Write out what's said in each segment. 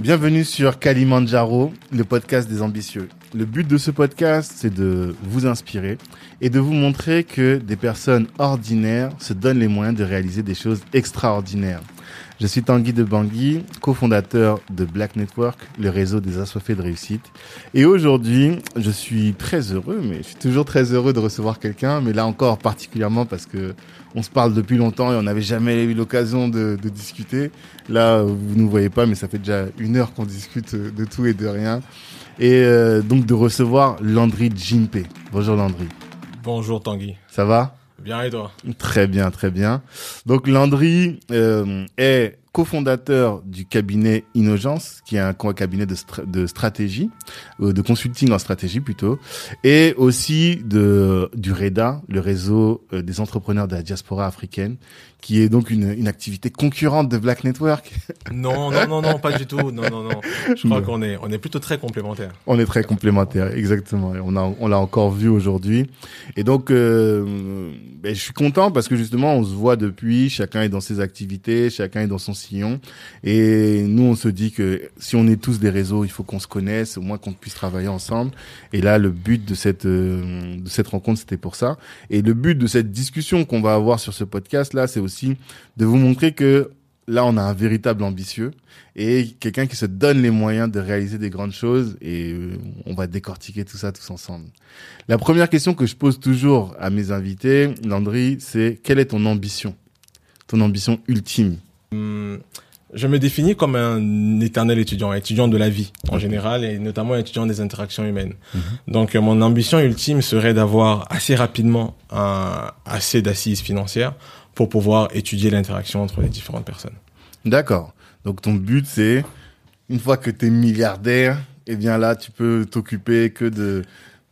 Bienvenue sur Kalimandjaro, le podcast des ambitieux. Le but de ce podcast, c'est de vous inspirer et de vous montrer que des personnes ordinaires se donnent les moyens de réaliser des choses extraordinaires. Je suis Tanguy de Bangui, cofondateur de Black Network, le réseau des assoiffés de réussite. Et aujourd'hui, je suis très heureux, mais je suis toujours très heureux de recevoir quelqu'un, mais là encore particulièrement parce que on se parle depuis longtemps et on n'avait jamais eu l'occasion de, de, discuter. Là, vous ne voyez pas, mais ça fait déjà une heure qu'on discute de tout et de rien. Et euh, donc de recevoir Landry Jimpe. Bonjour Landry. Bonjour Tanguy. Ça va? Bien et toi Très bien, très bien. Donc Landry euh, est cofondateur du cabinet Innogence, qui est un cabinet de, de stratégie, euh, de consulting en stratégie plutôt, et aussi de du REDA, le réseau euh, des entrepreneurs de la diaspora africaine, qui est donc une, une activité concurrente de Black Network. Non, non, non, non, pas du tout. Non, non, non. Je crois qu'on est, on est plutôt très complémentaires. On est très complémentaires, exactement. on a, on l'a encore vu aujourd'hui. Et donc, euh, ben, je suis content parce que justement, on se voit depuis. Chacun est dans ses activités, chacun est dans son sillon. Et nous, on se dit que si on est tous des réseaux, il faut qu'on se connaisse, au moins qu'on puisse travailler ensemble. Et là, le but de cette, euh, de cette rencontre, c'était pour ça. Et le but de cette discussion qu'on va avoir sur ce podcast là, c'est aussi de vous montrer que là, on a un véritable ambitieux et quelqu'un qui se donne les moyens de réaliser des grandes choses et euh, on va décortiquer tout ça tous ensemble. La première question que je pose toujours à mes invités, Landry, c'est quelle est ton ambition? Ton ambition ultime? Hum, Je me définis comme un éternel étudiant, étudiant de la vie en général et notamment étudiant des interactions humaines. Mhm. Donc mon ambition ultime serait d'avoir assez rapidement un, assez d'assises financières pour pouvoir étudier l'interaction entre les différentes personnes. D'accord. Donc ton but c'est une fois que tu es milliardaire, eh bien là tu peux t'occuper que de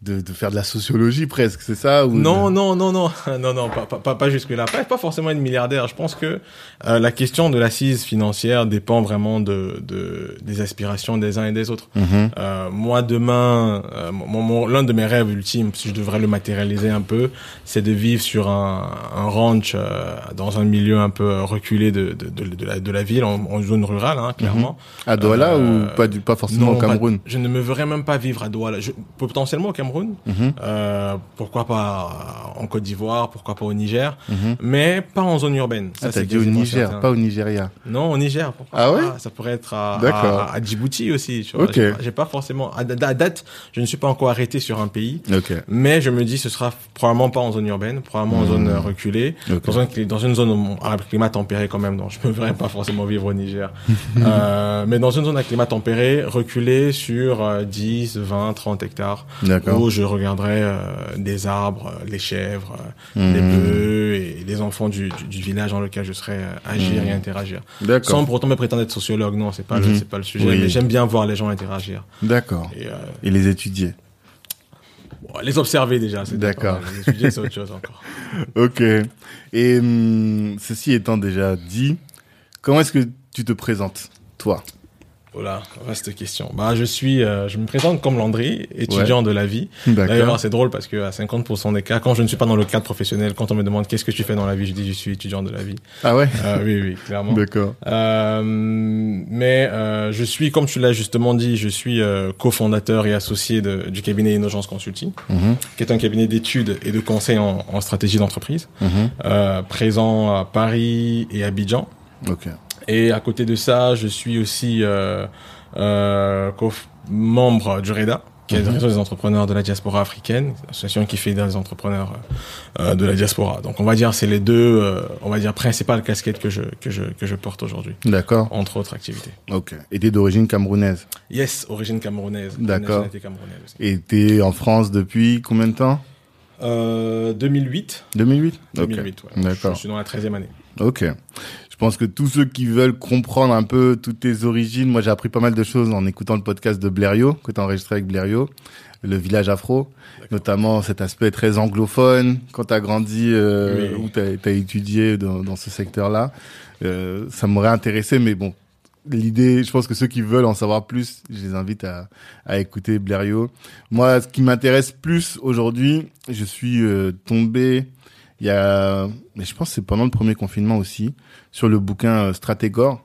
de, de, faire de la sociologie presque, c'est ça ou Non, non, non, non, non, non, pas, pas, pas jusque là. Pas, pas forcément une milliardaire. Je pense que euh, la question de l'assise financière dépend vraiment de, de, des aspirations des uns et des autres. Mhm. euh, moi, demain, euh, mon, l'un de mes rêves ultimes, si je devrais le matérialiser un peu, c'est de vivre sur un, un ranch euh, dans un milieu un peu reculé de, de, de, la, de la ville, en, zone rurale, hein, clairement. Mhm. À Douala ou euh, pas, du, pas forcément au Cameroun? Je ne me verrais même pas vivre à Douala. Je, potentiellement au Cameroun Mhm. euh, pourquoi pas en Côte d'Ivoire, pourquoi pas au Niger, Mhm. mais pas en zone urbaine. Ça, ah, t'as dit au Niger, pas au Nigeria. Non, au Niger. Pourquoi ah ouais pas. Ça pourrait être à, à, à, Djibouti aussi. Tu vois. Ok. J'ai pas forcément à, date, je ne suis pas encore arrêté sur un pays. Ok. Mais je me dis, ce sera probablement pas en zone urbaine, probablement en zone reculée, Ok. dans, un, dans une zone à climat tempéré quand même. Donc, je me verrais pas forcément vivre au Niger. euh, mais dans une zone à climat tempéré, reculée sur euh, 10, 20, 30 hectares, D'accord. Où je regarderais euh, des arbres, euh, les chèvres, euh, Mhm. les bœufs et les enfants du, du, du, village dans lequel je serais agir Mhm. et interagir. D'accord. Sans pour autant me prétendre être sociologue, non, c'est pas le, c'est pas le sujet. Oui. Mais j'aime bien voir les gens interagir D'accord. et, euh, Et les étudier. bon, les observer déjà. c'est D'accord. Les étudier, c'est autre chose encore. Ok. Et hum, ceci étant déjà dit, comment est-ce que tu te présentes, toi? Voilà, vaste question. Bah, je suis, euh, je me présente comme Landry, étudiant de la vie. D'ailleurs, c'est drôle parce que à 50% des cas, quand je ne suis pas dans le cadre professionnel, quand on me demande qu'est-ce que tu fais dans la vie, je dis je suis étudiant de la vie. Ah ouais? Euh, oui, oui, clairement. D'accord. Euh, mais euh, je suis, comme tu l'as justement dit, je suis euh, cofondateur et associé de, du cabinet Innogence Consulting, Mhm. qui est un cabinet d'études et de conseils en, en stratégie d'entreprise, Mhm. euh, présent à Paris et Abidjan. Ok. Et à côté de ça, je suis aussi euh, euh, membre du REDA, qui est le Mhm. réseau des entrepreneurs de la diaspora africaine, association qui fait des entrepreneurs euh, de la diaspora. Donc on va dire c'est les deux, euh, on va dire principales casquettes que je que je que je porte aujourd'hui, D'accord. entre autres activités. Ok. Et t'es d'origine camerounaise? Yes, origine camerounaise. D'accord. Et t'es en France depuis combien de temps? Euh, 2008. 2008 2008, ouais. D'accord. Je suis dans la 13e année. Ok. Je pense que tous ceux qui veulent comprendre un peu toutes tes origines, moi j'ai appris pas mal de choses en écoutant le podcast de Blériot, que tu as enregistré avec Blériot, le village afro, notamment cet aspect très anglophone, quand tu as grandi, euh, Oui. où tu as, étudié dans, dans ce secteur-là. Euh, ça m'aurait intéressé, mais bon, l'idée, je pense que ceux qui veulent en savoir plus, je les invite à, à écouter Blériot. Moi, ce qui m'intéresse plus aujourd'hui, je suis euh, tombé il y a, mais je pense que c'est pendant le premier confinement aussi, sur le bouquin euh, Stratégore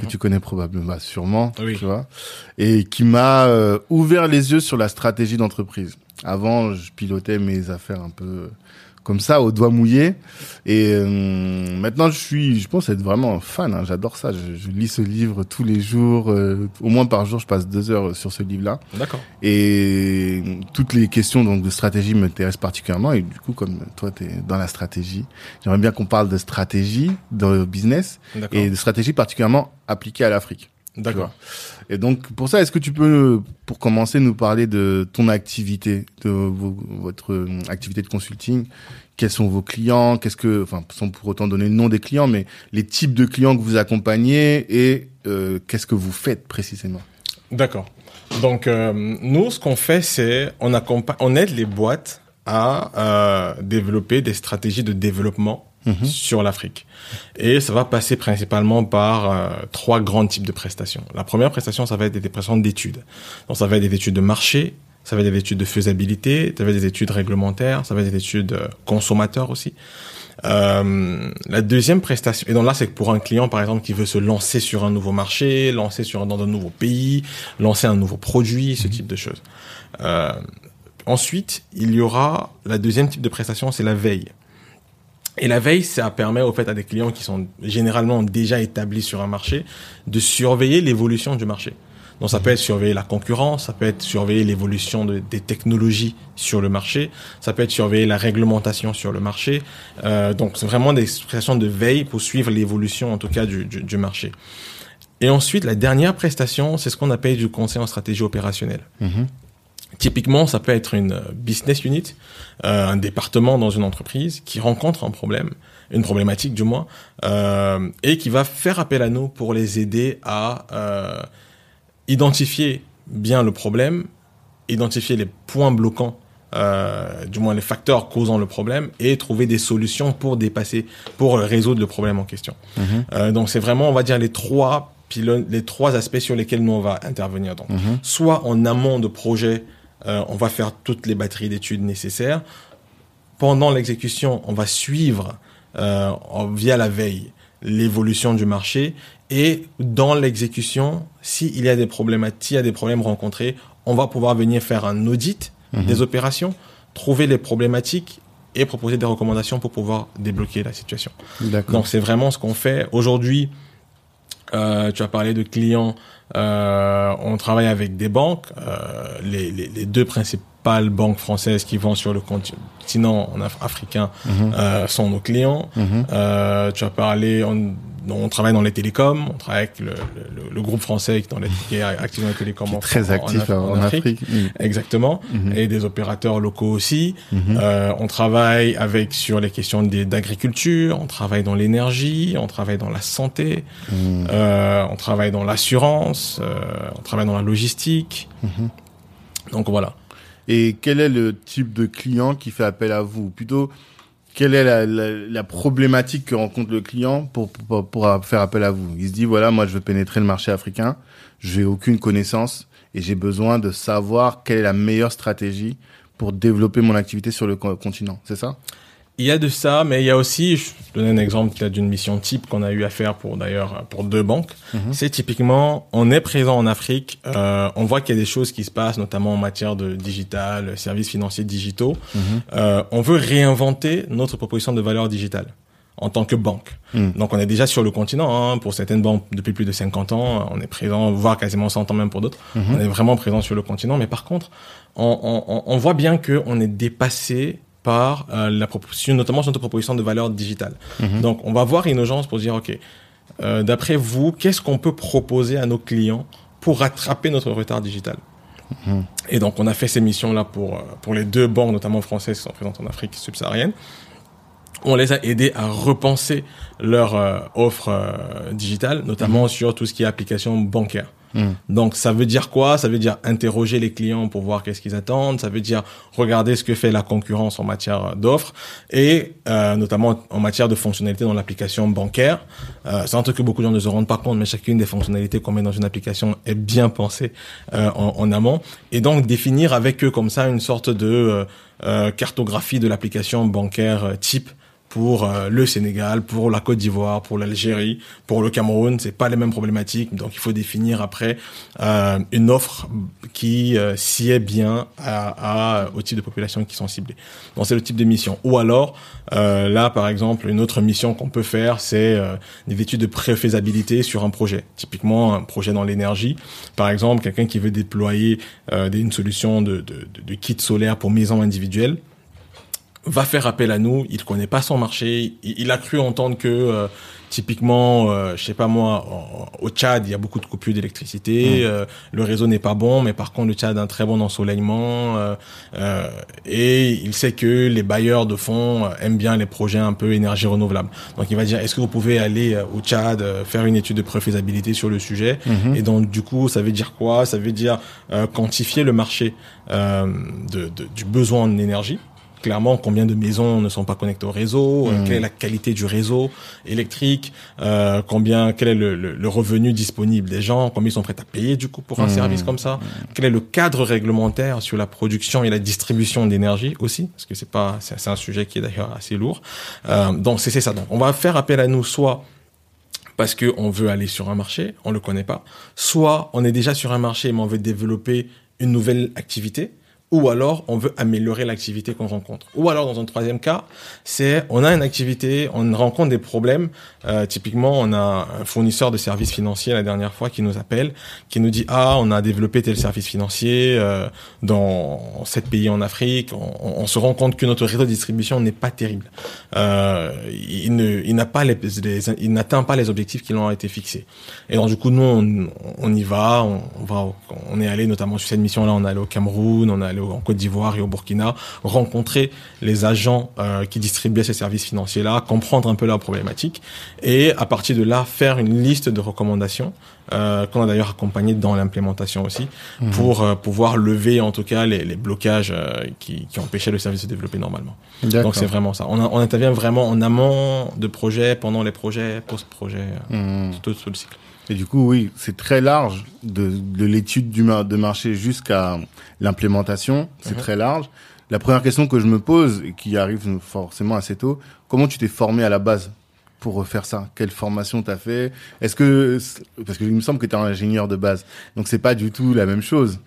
que tu connais probablement, bah, sûrement, Oui. tu vois, et qui m'a euh, ouvert les yeux sur la stratégie d'entreprise. Avant, je pilotais mes affaires un peu comme ça, au doigt mouillé, et euh, maintenant, je suis, je pense être vraiment fan. hein, J'adore ça. Je, je lis ce livre tous les jours, euh, au moins par jour, je passe deux heures sur ce livre-là. D'accord. Et toutes les questions donc de stratégie m'intéressent particulièrement. Et du coup, comme toi, tu es dans la stratégie, j'aimerais bien qu'on parle de stratégie dans le business et de stratégie particulièrement appliquée à l'Afrique. D'accord. Et donc, pour ça, est-ce que tu peux, pour commencer, nous parler de ton activité, de votre euh, activité de consulting? Quels sont vos clients? Qu'est-ce que, enfin, sans pour autant donner le nom des clients, mais les types de clients que vous accompagnez et euh, qu'est-ce que vous faites précisément? D'accord. Donc euh, nous, ce qu'on fait, c'est on accompagne, on aide les boîtes à euh, développer des stratégies de développement Mhm. sur l'Afrique. Et ça va passer principalement par euh, trois grands types de prestations. La première prestation, ça va être des prestations d'études. Donc ça va être des études de marché, ça va être des études de faisabilité, ça va être des études réglementaires, ça va être des études euh, consommateurs aussi. Euh, la deuxième prestation, et donc là c'est pour un client par exemple qui veut se lancer sur un nouveau marché, lancer sur dans un nouveau pays, lancer un nouveau produit, ce type de choses. Euh, ensuite, il y aura la deuxième type de prestation, c'est la veille. Et la veille, ça permet au fait à des clients qui sont généralement déjà établis sur un marché de surveiller l'évolution du marché. Donc ça peut être surveiller la concurrence, ça peut être surveiller l'évolution de- des technologies sur le marché, ça peut être surveiller la réglementation sur le marché. Euh, donc c'est vraiment des prestations de veille pour suivre l'évolution en tout cas du, du, du marché. Et ensuite, la dernière prestation, c'est ce qu'on appelle du conseil en stratégie opérationnelle. Mhm. Typiquement, ça peut être une business unit, euh, un département dans une entreprise qui rencontre un problème, une problématique du moins, euh, et qui va faire appel à nous pour les aider à euh, identifier bien le problème, identifier les points bloquants, du moins les facteurs causant le problème, et trouver des solutions pour dépasser, pour résoudre le problème en question. Mhm. Euh, donc c'est vraiment, on va dire, les trois les trois aspects sur lesquels nous on va intervenir. Donc, Mhm. soit en amont de projet, euh, on va faire toutes les batteries d'études nécessaires. Pendant l'exécution, on va suivre euh, via la veille l'évolution du marché et dans l'exécution, s'il y a des problématiques, s'il y a des problèmes rencontrés, on va pouvoir venir faire un audit Mhm. des opérations, trouver les problématiques et proposer des recommandations pour pouvoir débloquer la situation. Donc c'est vraiment ce qu'on fait aujourd'hui. Euh, tu as parlé de clients. Euh, on travaille avec des banques. Euh, les, les, les deux principales banques françaises qui vont sur le continent en Af- africain euh, sont nos clients. Euh, tu as parlé, on, on travaille dans les télécoms. On travaille avec le, le, le groupe français qui est, dans les, qui est actif dans les télécoms Qui est en- très en- actif en, en, Afrique. Mhm. Exactement. Mhm. Et des opérateurs locaux aussi. Mhm. Euh, on travaille avec sur les questions d'agriculture, on travaille dans l'énergie, on travaille dans la santé, Mhm. euh, on travaille dans l'assurance, euh, on travaille dans la logistique. Mhm. Donc voilà. Et quel est le type de client qui fait appel à vous? Plutôt, quelle est la, problématique que rencontre le client pour, pour, faire appel à vous? Il se dit, voilà, moi je veux pénétrer le marché africain, j'ai aucune connaissance et j'ai besoin de savoir quelle est la meilleure stratégie pour développer mon activité sur le co- continent. C'est ça? Il y a de ça, mais il y a aussi, je vais donner un exemple peut-être d'une mission type qu'on a eu à faire pour d'ailleurs pour deux banques. Mhm. C'est typiquement, on est présent en Afrique, euh, on voit qu'il y a des choses qui se passent, notamment en matière de digital, services financiers digitaux. Mhm. Euh, on veut réinventer notre proposition de valeur digitale en tant que banque. Mhm. Donc on est déjà sur le continent, hein, pour certaines banques depuis plus de 50 ans, on est présent, voire quasiment 100 ans même pour d'autres. On est vraiment présent sur le continent, mais par contre, on, on, on voit bien que on est dépassé par euh, la proposition, notamment sur notre proposition de valeur digitale. Mhm. Donc on va voir Innogence pour dire, ok, euh, d'après vous, qu'est-ce qu'on peut proposer à nos clients pour rattraper notre retard digital? Mhm. Et donc on a fait ces missions-là pour, euh, pour les deux banques, notamment françaises, qui sont présentes en Afrique subsaharienne on les a aidés à repenser leur euh, offre digitale, notamment sur tout ce qui est application bancaire. Mhm. Donc ça veut dire quoi? Ça veut dire interroger les clients pour voir qu'est-ce qu'ils attendent. Ça veut dire regarder ce que fait la concurrence en matière d'offres et euh, notamment en matière de fonctionnalités dans l'application bancaire. Euh, c'est un truc que beaucoup de gens ne se rendent pas compte, mais chacune des fonctionnalités qu'on met dans une application est bien pensée euh, en, en amont. Et donc définir avec eux comme ça une sorte de euh, euh, cartographie de l'application bancaire euh, type pour euh, le Sénégal, pour la Côte d'Ivoire, pour l'Algérie, pour le Cameroun. C'est pas les mêmes problématiques, donc il faut définir après euh, une offre qui euh, sied bien à, à, au type de population qui sont ciblées. Donc c'est le type de mission. Ou alors euh, là, par exemple, une autre mission qu'on peut faire, c'est euh, des études de préfaisabilité sur un projet. Typiquement, un projet dans l'énergie. Par exemple, quelqu'un qui veut déployer une solution de, de, de, de kit solaire pour maison individuelle va faire appel à nous. Il connaît pas son marché. Il, a cru entendre que euh, typiquement, euh, je sais pas moi, au Tchad, il y a beaucoup de coupures d'électricité. Mmh. Euh, le réseau n'est pas bon, mais par contre, le Tchad a un très bon ensoleillement. Euh, et il sait que les bailleurs de fonds aiment bien les projets un peu énergie renouvelable. Donc, il va dire, est-ce que vous pouvez aller au Tchad faire une étude de préfaisabilité sur le sujet mmh. Et donc, du coup, ça veut dire quoi? Ça veut dire quantifier le marché de, de, du besoin en énergie clairement combien de maisons ne sont pas connectées au réseau, euh, mmh. quelle est la qualité du réseau électrique, euh, combien quel est le, le, le, revenu disponible des gens, combien ils sont prêts à payer du coup pour un mmh. service comme ça, quel est le cadre réglementaire sur la production et la distribution d'énergie aussi, parce que c'est pas c'est un sujet qui est d'ailleurs assez lourd. Euh, donc c'est ça. Donc on va faire appel à nous soit parce que on veut aller sur un marché, on le connaît pas, soit on est déjà sur un marché mais on veut développer une nouvelle activité ou alors on veut améliorer l'activité qu'on rencontre. Ou alors dans un troisième cas, c'est on a une activité, on rencontre des problèmes. Euh, typiquement, on a un fournisseur de services financiers la dernière fois qui nous appelle, qui nous dit ah on a développé tel service financier euh, dans sept pays en Afrique. On, se rend compte que notre réseau de distribution n'est pas terrible. Euh, il ne, il n'a pas les, il n'atteint pas les objectifs qui l'ont été fixés. Et donc du coup nous on, on y va, on, on, va, on est allé notamment sur cette mission là, on est allé au Cameroun, on est allé en Côte d'Ivoire et au Burkina, rencontrer les agents euh, qui distribuaient ces services financiers-là, comprendre un peu leurs problématiques et à partir de là faire une liste de recommandations euh, qu'on a d'ailleurs accompagné dans l'implémentation aussi mmh. pour euh, pouvoir lever en tout cas les, les blocages euh, qui, qui, empêchaient le service de se développer normalement. Donc c'est vraiment ça. On, a, on, intervient vraiment en amont de projet, pendant les projets, post-projet, mmh. tout, tout le cycle. Et du coup, oui, c'est très large de, de l'étude du de marché jusqu'à l'implémentation. C'est mmh. très large. La première question que je me pose et qui arrive forcément assez tôt, comment tu t'es formé à la base pour faire ça? Quelle formation t'as fait? Est-ce que parce que il me semble que tu es un ingénieur de base, donc c'est pas du tout la même chose.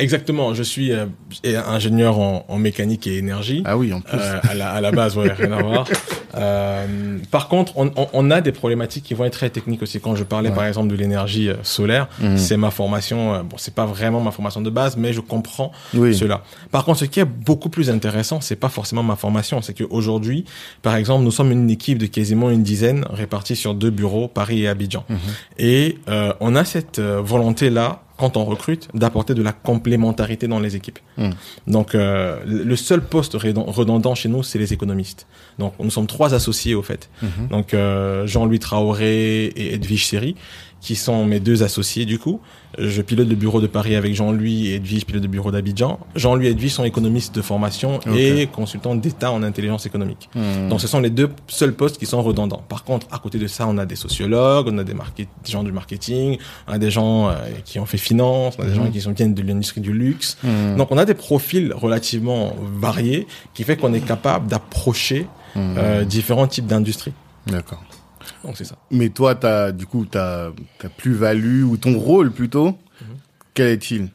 Exactement, je suis euh, ingénieur en, en, mécanique et énergie. Ah oui, en plus. Euh, à, la, à, la, base, ouais, rien à voir. Euh, par contre, on, on, on, a des problématiques qui vont être très techniques aussi. Quand je parlais, ouais. par exemple, de l'énergie euh, solaire, mmh. c'est ma formation. Bon, c'est pas vraiment ma formation de base, mais je comprends oui. cela. Par contre, ce qui est beaucoup plus intéressant, c'est pas forcément ma formation, c'est qu'aujourd'hui, par exemple, nous sommes une équipe de quasiment une dizaine répartie sur deux bureaux, Paris et Abidjan, mmh. et on a cette volonté là quand on recrute, d'apporter de la complémentarité dans les équipes. Mmh. Donc, euh, le seul poste redondant chez nous, c'est les économistes. Donc, nous sommes trois associés au fait. Mmh. Donc, euh, Jean-Louis Traoré et Edwige Seri qui sont mes deux associés du coup. Je pilote le bureau de Paris avec Jean-Louis et Edwige pilote le bureau d'Abidjan. Jean-Louis et Edwige sont économistes de formation okay. et consultants d'État en intelligence économique. Mmh. Donc ce sont les deux seuls postes qui sont redondants. Par contre, à côté de ça, on a des sociologues, on a des, des gens du marketing, on a des gens euh, qui ont fait finance, on a des mmh. gens qui sont viennent de l'industrie du luxe. Mmh. Donc on a des profils relativement variés qui fait qu'on est capable d'approcher euh, différents types d'industries. D'accord. Donc c'est ça. Mais toi, as, du coup, ta, plus-value ou ton rôle plutôt, mm -hmm. quel est-il?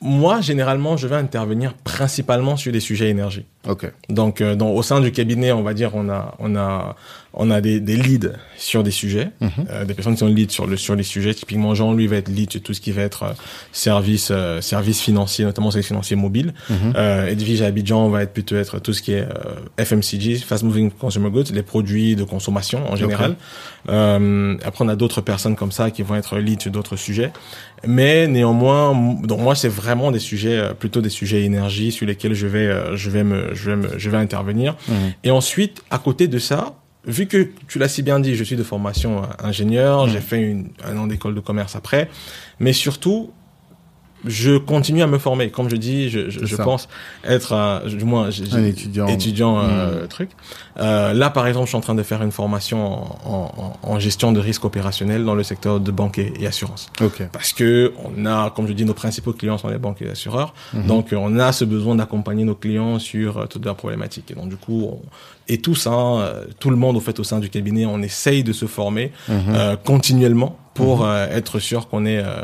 Moi, généralement, je vais intervenir principalement sur des sujets énergie. Ok. Donc, euh, dans, au sein du cabinet, on va dire, on a, on a, on a des, des leads sur des sujets, mm -hmm. euh, des personnes qui sont leads sur le sur les sujets. Typiquement, Jean, lui, va être lead sur tout ce qui va être euh, service euh, service financier, notamment service financier mobile. Mm -hmm. euh, Edwige à Abidjan va être plutôt être tout ce qui est euh, FMCG, fast moving consumer goods, les produits de consommation en général. Okay. Euh, après, on a d'autres personnes comme ça qui vont être lead sur d'autres sujets. Mais néanmoins, donc moi, c'est vraiment des sujets plutôt des sujets énergie sur lesquels je vais je vais me je vais me, je vais intervenir. Mmh. Et ensuite, à côté de ça, vu que tu l'as si bien dit, je suis de formation ingénieur, mmh. j'ai fait une, un an d'école de commerce après, mais surtout, je continue à me former. Comme je dis, je, je, je pense être, euh, du moins, j'ai- Un étudiant. étudiant euh, truc. Euh, là, par exemple, je suis en train de faire une formation en, en, en gestion de risque opérationnel dans le secteur de banque et, et assurance. Ok. Parce que on a, comme je dis, nos principaux clients sont les banques et les assureurs. Mhm. Donc, euh, on a ce besoin d'accompagner nos clients sur euh, toutes leurs problématiques. Et donc, du coup, on- et tous, hein, euh, tout le monde, au fait, au sein du cabinet, on essaye de se former euh, continuellement pour euh, être sûr qu'on est euh,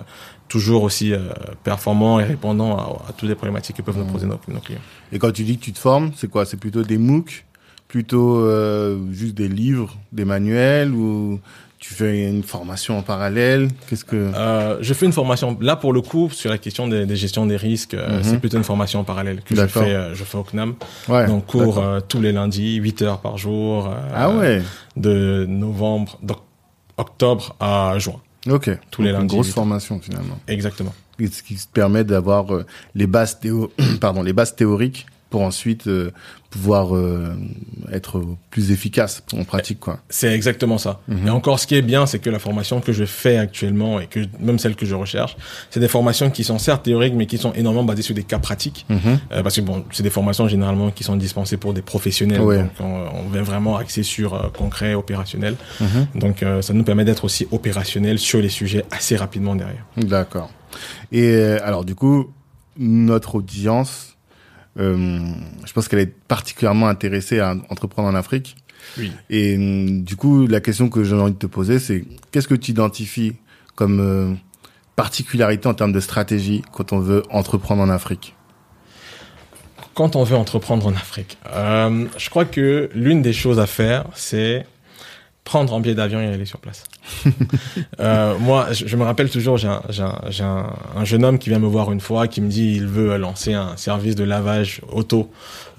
toujours aussi euh, performant et répondant à, à toutes les problématiques que peuvent nous poser nos, nos clients. Et quand tu dis que tu te formes, c'est quoi? C'est plutôt des MOOC, plutôt euh, juste des livres, des manuels ou tu fais une formation en parallèle? Qu'est-ce que? Euh, je fais une formation là pour le coup sur la question des, des gestions des risques. Mhm. C'est plutôt une formation en parallèle que je fais. euh, je fais au CNAM. Ouais. donc cours euh, tous les lundis, 8 heures par jour. ah ouais. De novembre, d'octobre à juin. Ok. tous les Donc, lundis, Une grosse formation finalement. Exactement. Et Ce qui te permet d'avoir euh, les bases théo pardon, les bases théoriques pour ensuite euh, pouvoir euh, être plus efficace en pratique quoi. C'est exactement ça. Mhm. Et encore, ce qui est bien, c'est que la formation que je fais actuellement et que même celle que je recherche, c'est des formations qui sont certes théoriques, mais qui sont énormément basées sur des cas pratiques. Mhm. Euh, parce que bon, c'est des formations généralement qui sont dispensées pour des professionnels. Ouais. Donc, on, on vient vraiment axer sur euh, concret, opérationnel. Mhm. Donc, euh, ça nous permet d'être aussi opérationnel sur les sujets assez rapidement derrière. D'accord. Et euh, alors du coup, notre audience, je pense qu'elle est particulièrement intéressée à entreprendre en Afrique. Oui. Et hum, du coup, la question que j'ai envie de te poser, c'est qu'est-ce que tu identifies comme euh, particularité en termes de stratégie quand on veut entreprendre en Afrique? Quand on veut entreprendre en Afrique, euh, je crois que l'une des choses à faire, c'est prendre un billet d'avion et aller sur place. Euh, moi, je, je me rappelle toujours, j'ai un, un, un, un jeune homme qui vient me voir une fois, qui me dit il veut lancer un service de lavage auto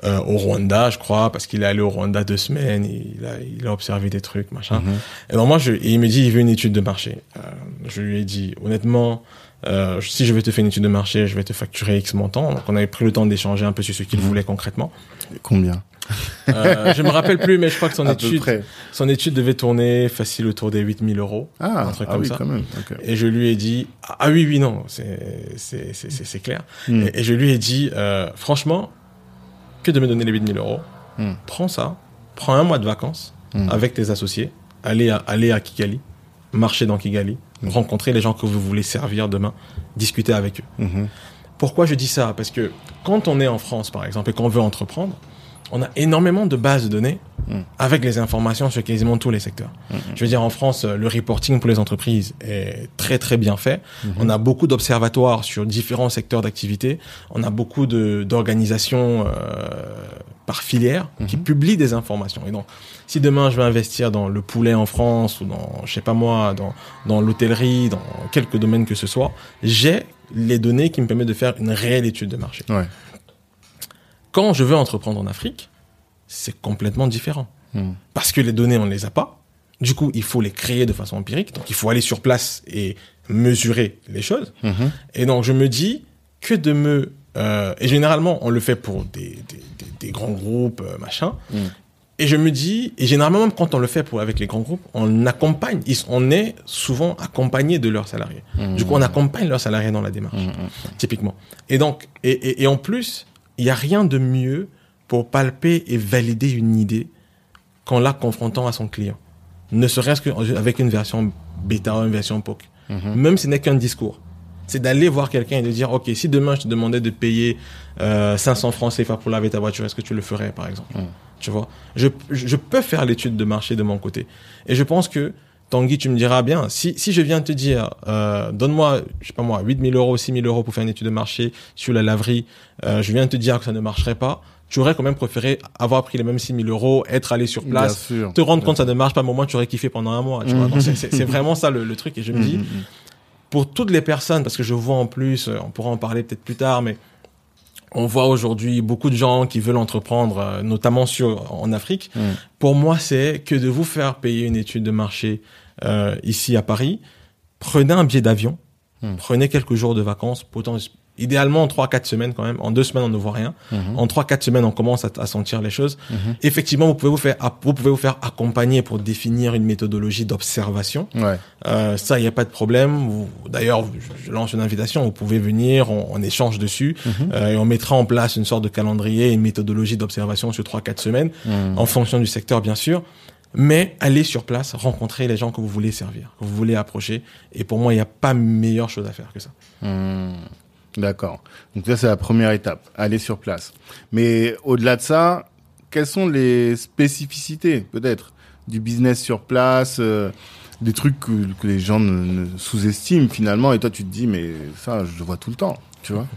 euh, au Rwanda, je crois, parce qu'il est allé au Rwanda deux semaines, il a, il a observé des trucs, machin. Mhm. Et donc moi, je, et il me dit il veut une étude de marché. Euh, je lui ai dit honnêtement, euh, si je vais te faire une étude de marché, je vais te facturer X montant. Donc on avait pris le temps d'échanger un peu sur ce qu'il Mhm. voulait concrètement. Combien? Euh, je me rappelle plus, mais je crois que son À étude, son étude devait tourner facile autour des 8000 euros. Ah, un truc ah comme oui, ça. quand même. Et je lui ai dit, ah oui, oui, non, c'est, clair. Hmm. Et, et je lui ai dit, euh, franchement, que de me donner les 8000 euros, Hmm. prends ça, prends un mois de vacances Hmm. avec tes associés, allez à, allez à Kigali, marcher dans Kigali, Hmm. rencontrer les gens que vous voulez servir demain, discuter avec eux. Pourquoi je dis ça? Parce que quand on est en France, par exemple, et qu'on veut entreprendre, on a énormément de bases de données Mm. avec les informations sur quasiment tous les secteurs. Je veux dire, en France, le reporting pour les entreprises est très très bien fait. On a beaucoup d'observatoires sur différents secteurs d'activité. On a beaucoup d'organisations euh, par filière qui publient des informations. Et donc, si demain je veux investir dans le poulet en France ou dans, je sais pas moi, dans dans l'hôtellerie, dans quelques domaines que ce soit, j'ai les données qui me permettent de faire une réelle étude de marché. Ouais. Quand je veux entreprendre en Afrique, c'est complètement différent. Hmm. Parce que les données, on ne les a pas. Du coup, il faut les créer de façon empirique. Donc, il faut aller sur place et mesurer les choses. Mhm. Et donc, je me dis que de me... euh, et généralement, on le fait pour des, des, des, des grands groupes, euh, machin. Mm. Et je me dis, et généralement, même quand on le fait pour, avec les grands groupes, on accompagne, ils- on est souvent accompagné de leurs salariés. Du coup, on accompagne leurs salariés dans la démarche, typiquement. Et donc, et, et, et en plus, il n'y a rien de mieux pour palper et valider une idée qu'en la confrontant à son client. Ne serait-ce qu'avec une version bêta ou une version POC. Même si ce n'est qu'un discours. C'est d'aller voir quelqu'un et de dire, OK, si demain je te demandais de payer euh, 500 francs CFA pour laver ta voiture, est-ce que tu le ferais, par exemple? Tu vois? Je, je je peux faire l'étude de marché de mon côté. Et je pense que, Tanguy, tu me diras bien, si, si je viens te dire, euh, donne-moi, je sais pas moi, 8000 euros, 6000 euros pour faire une étude de marché sur la laverie, euh, je viens te dire que ça ne marcherait pas, tu aurais quand même préféré avoir pris les mêmes 6000 euros, être allé sur place, sûr. te rendre compte que ça ne marche pas, mais au moins tu aurais kiffé pendant un mois. Tu vois Donc, c'est- vraiment ça le, le truc. Et je me dis, Mhm. pour toutes les personnes, parce que je vois en plus, euh, on pourra en parler peut-être plus tard, mais on voit aujourd'hui beaucoup de gens qui veulent entreprendre, euh, notamment sur en Afrique. Mhm. Pour moi, c'est que de vous faire payer une étude de marché euh, ici à Paris. Prenez un billet d'avion, Mhm. prenez quelques jours de vacances. Pourtant, idéalement en trois quatre semaines quand même. En deux semaines on ne voit rien. Mhm. En trois quatre semaines on commence à, à sentir les choses. Effectivement, vous pouvez vous faire vous pouvez vous faire accompagner pour définir une méthodologie d'observation. Ouais. Euh, ça, il n'y a pas de problème. D'ailleurs, je, lance une invitation. Vous pouvez venir, on, on échange dessus euh, et on mettra en place une sorte de calendrier, une méthodologie d'observation sur trois quatre semaines, en fonction du secteur bien sûr. Mais allez sur place, rencontrer les gens que vous voulez servir, que vous voulez approcher. Et pour moi, il n'y a pas meilleure chose à faire que ça. Hmm, D'accord. Donc ça, c'est la première étape, aller sur place. Mais au-delà de ça, quelles sont les spécificités, peut-être, du business sur place, euh, des trucs que, que les gens ne, ne sous-estiment finalement, et toi, tu te dis, mais ça, je le vois tout le temps, tu vois?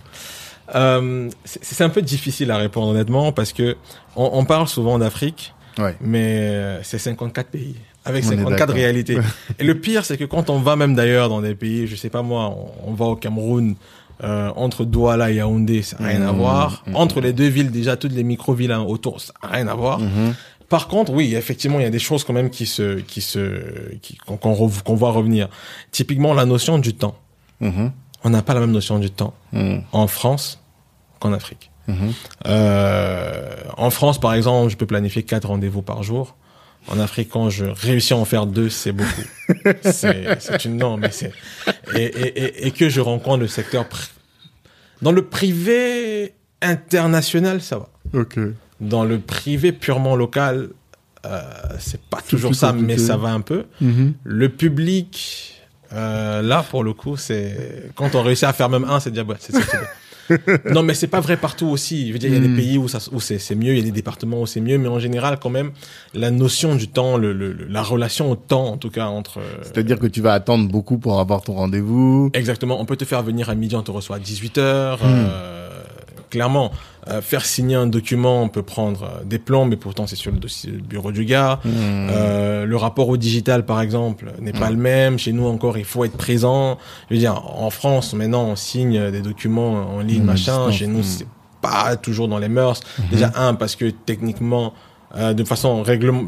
Euh, c'est c'est un peu difficile à répondre honnêtement parce que on, on parle souvent d'Afrique, Ouais. mais euh, c'est 54 pays avec On est 54 d'accord. réalités. Et le pire, c'est que quand on va même d'ailleurs dans des pays, je sais pas moi, on, on va au Cameroun, euh, entre Douala et Yaoundé, ça n'a rien à Mmh, voir. mmh, Entre les deux villes, déjà toutes les micro-villes hein, autour, ça n'a rien à voir. Mhm. Par contre, oui, effectivement, il y a des choses quand même qui se, qui se, qui- qu'on qu'on qu'on voit revenir. Typiquement, la notion du temps. On n'a pas la même notion du temps en France qu'en Afrique. Euh, en France, par exemple, je peux planifier quatre rendez-vous par jour. En Afrique, quand je réussis à en faire deux, c'est beaucoup. c'est une norme, mais c'est et, et, et, et que je rencontre le secteur pri- dans le privé international, ça va. Ok. Dans le privé purement local, euh, c'est pas toujours ça, compliqué. mais ça va un peu. Mhm. Le public, euh, là pour le coup, c'est quand on réussit à faire même un, c'est déjà ouais, c'est. Non, mais c'est pas vrai partout aussi. Je veux dire, il y a des pays où ça où c'est c'est mieux, il y a des départements où c'est mieux, mais en général, quand même, la notion du temps, le, le- la relation au temps, en tout cas entre. euh, C'est-à-dire que tu vas attendre beaucoup pour avoir ton rendez-vous. Exactement. On peut te faire venir à midi, on te reçoit à 18 heures. Clairement, euh, faire signer un document, on peut prendre euh, des plombs, mais pourtant c'est sur le dossier le bureau du gars. Mhm. Euh, le rapport au digital, par exemple, n'est pas le même. Chez nous encore, il faut être présent. Je veux dire, en France, maintenant, on signe des documents en ligne, Mmh, machin. Chez nous, mmh. c'est pas toujours dans les mœurs. Déjà, un, parce que techniquement, euh, de façon réglement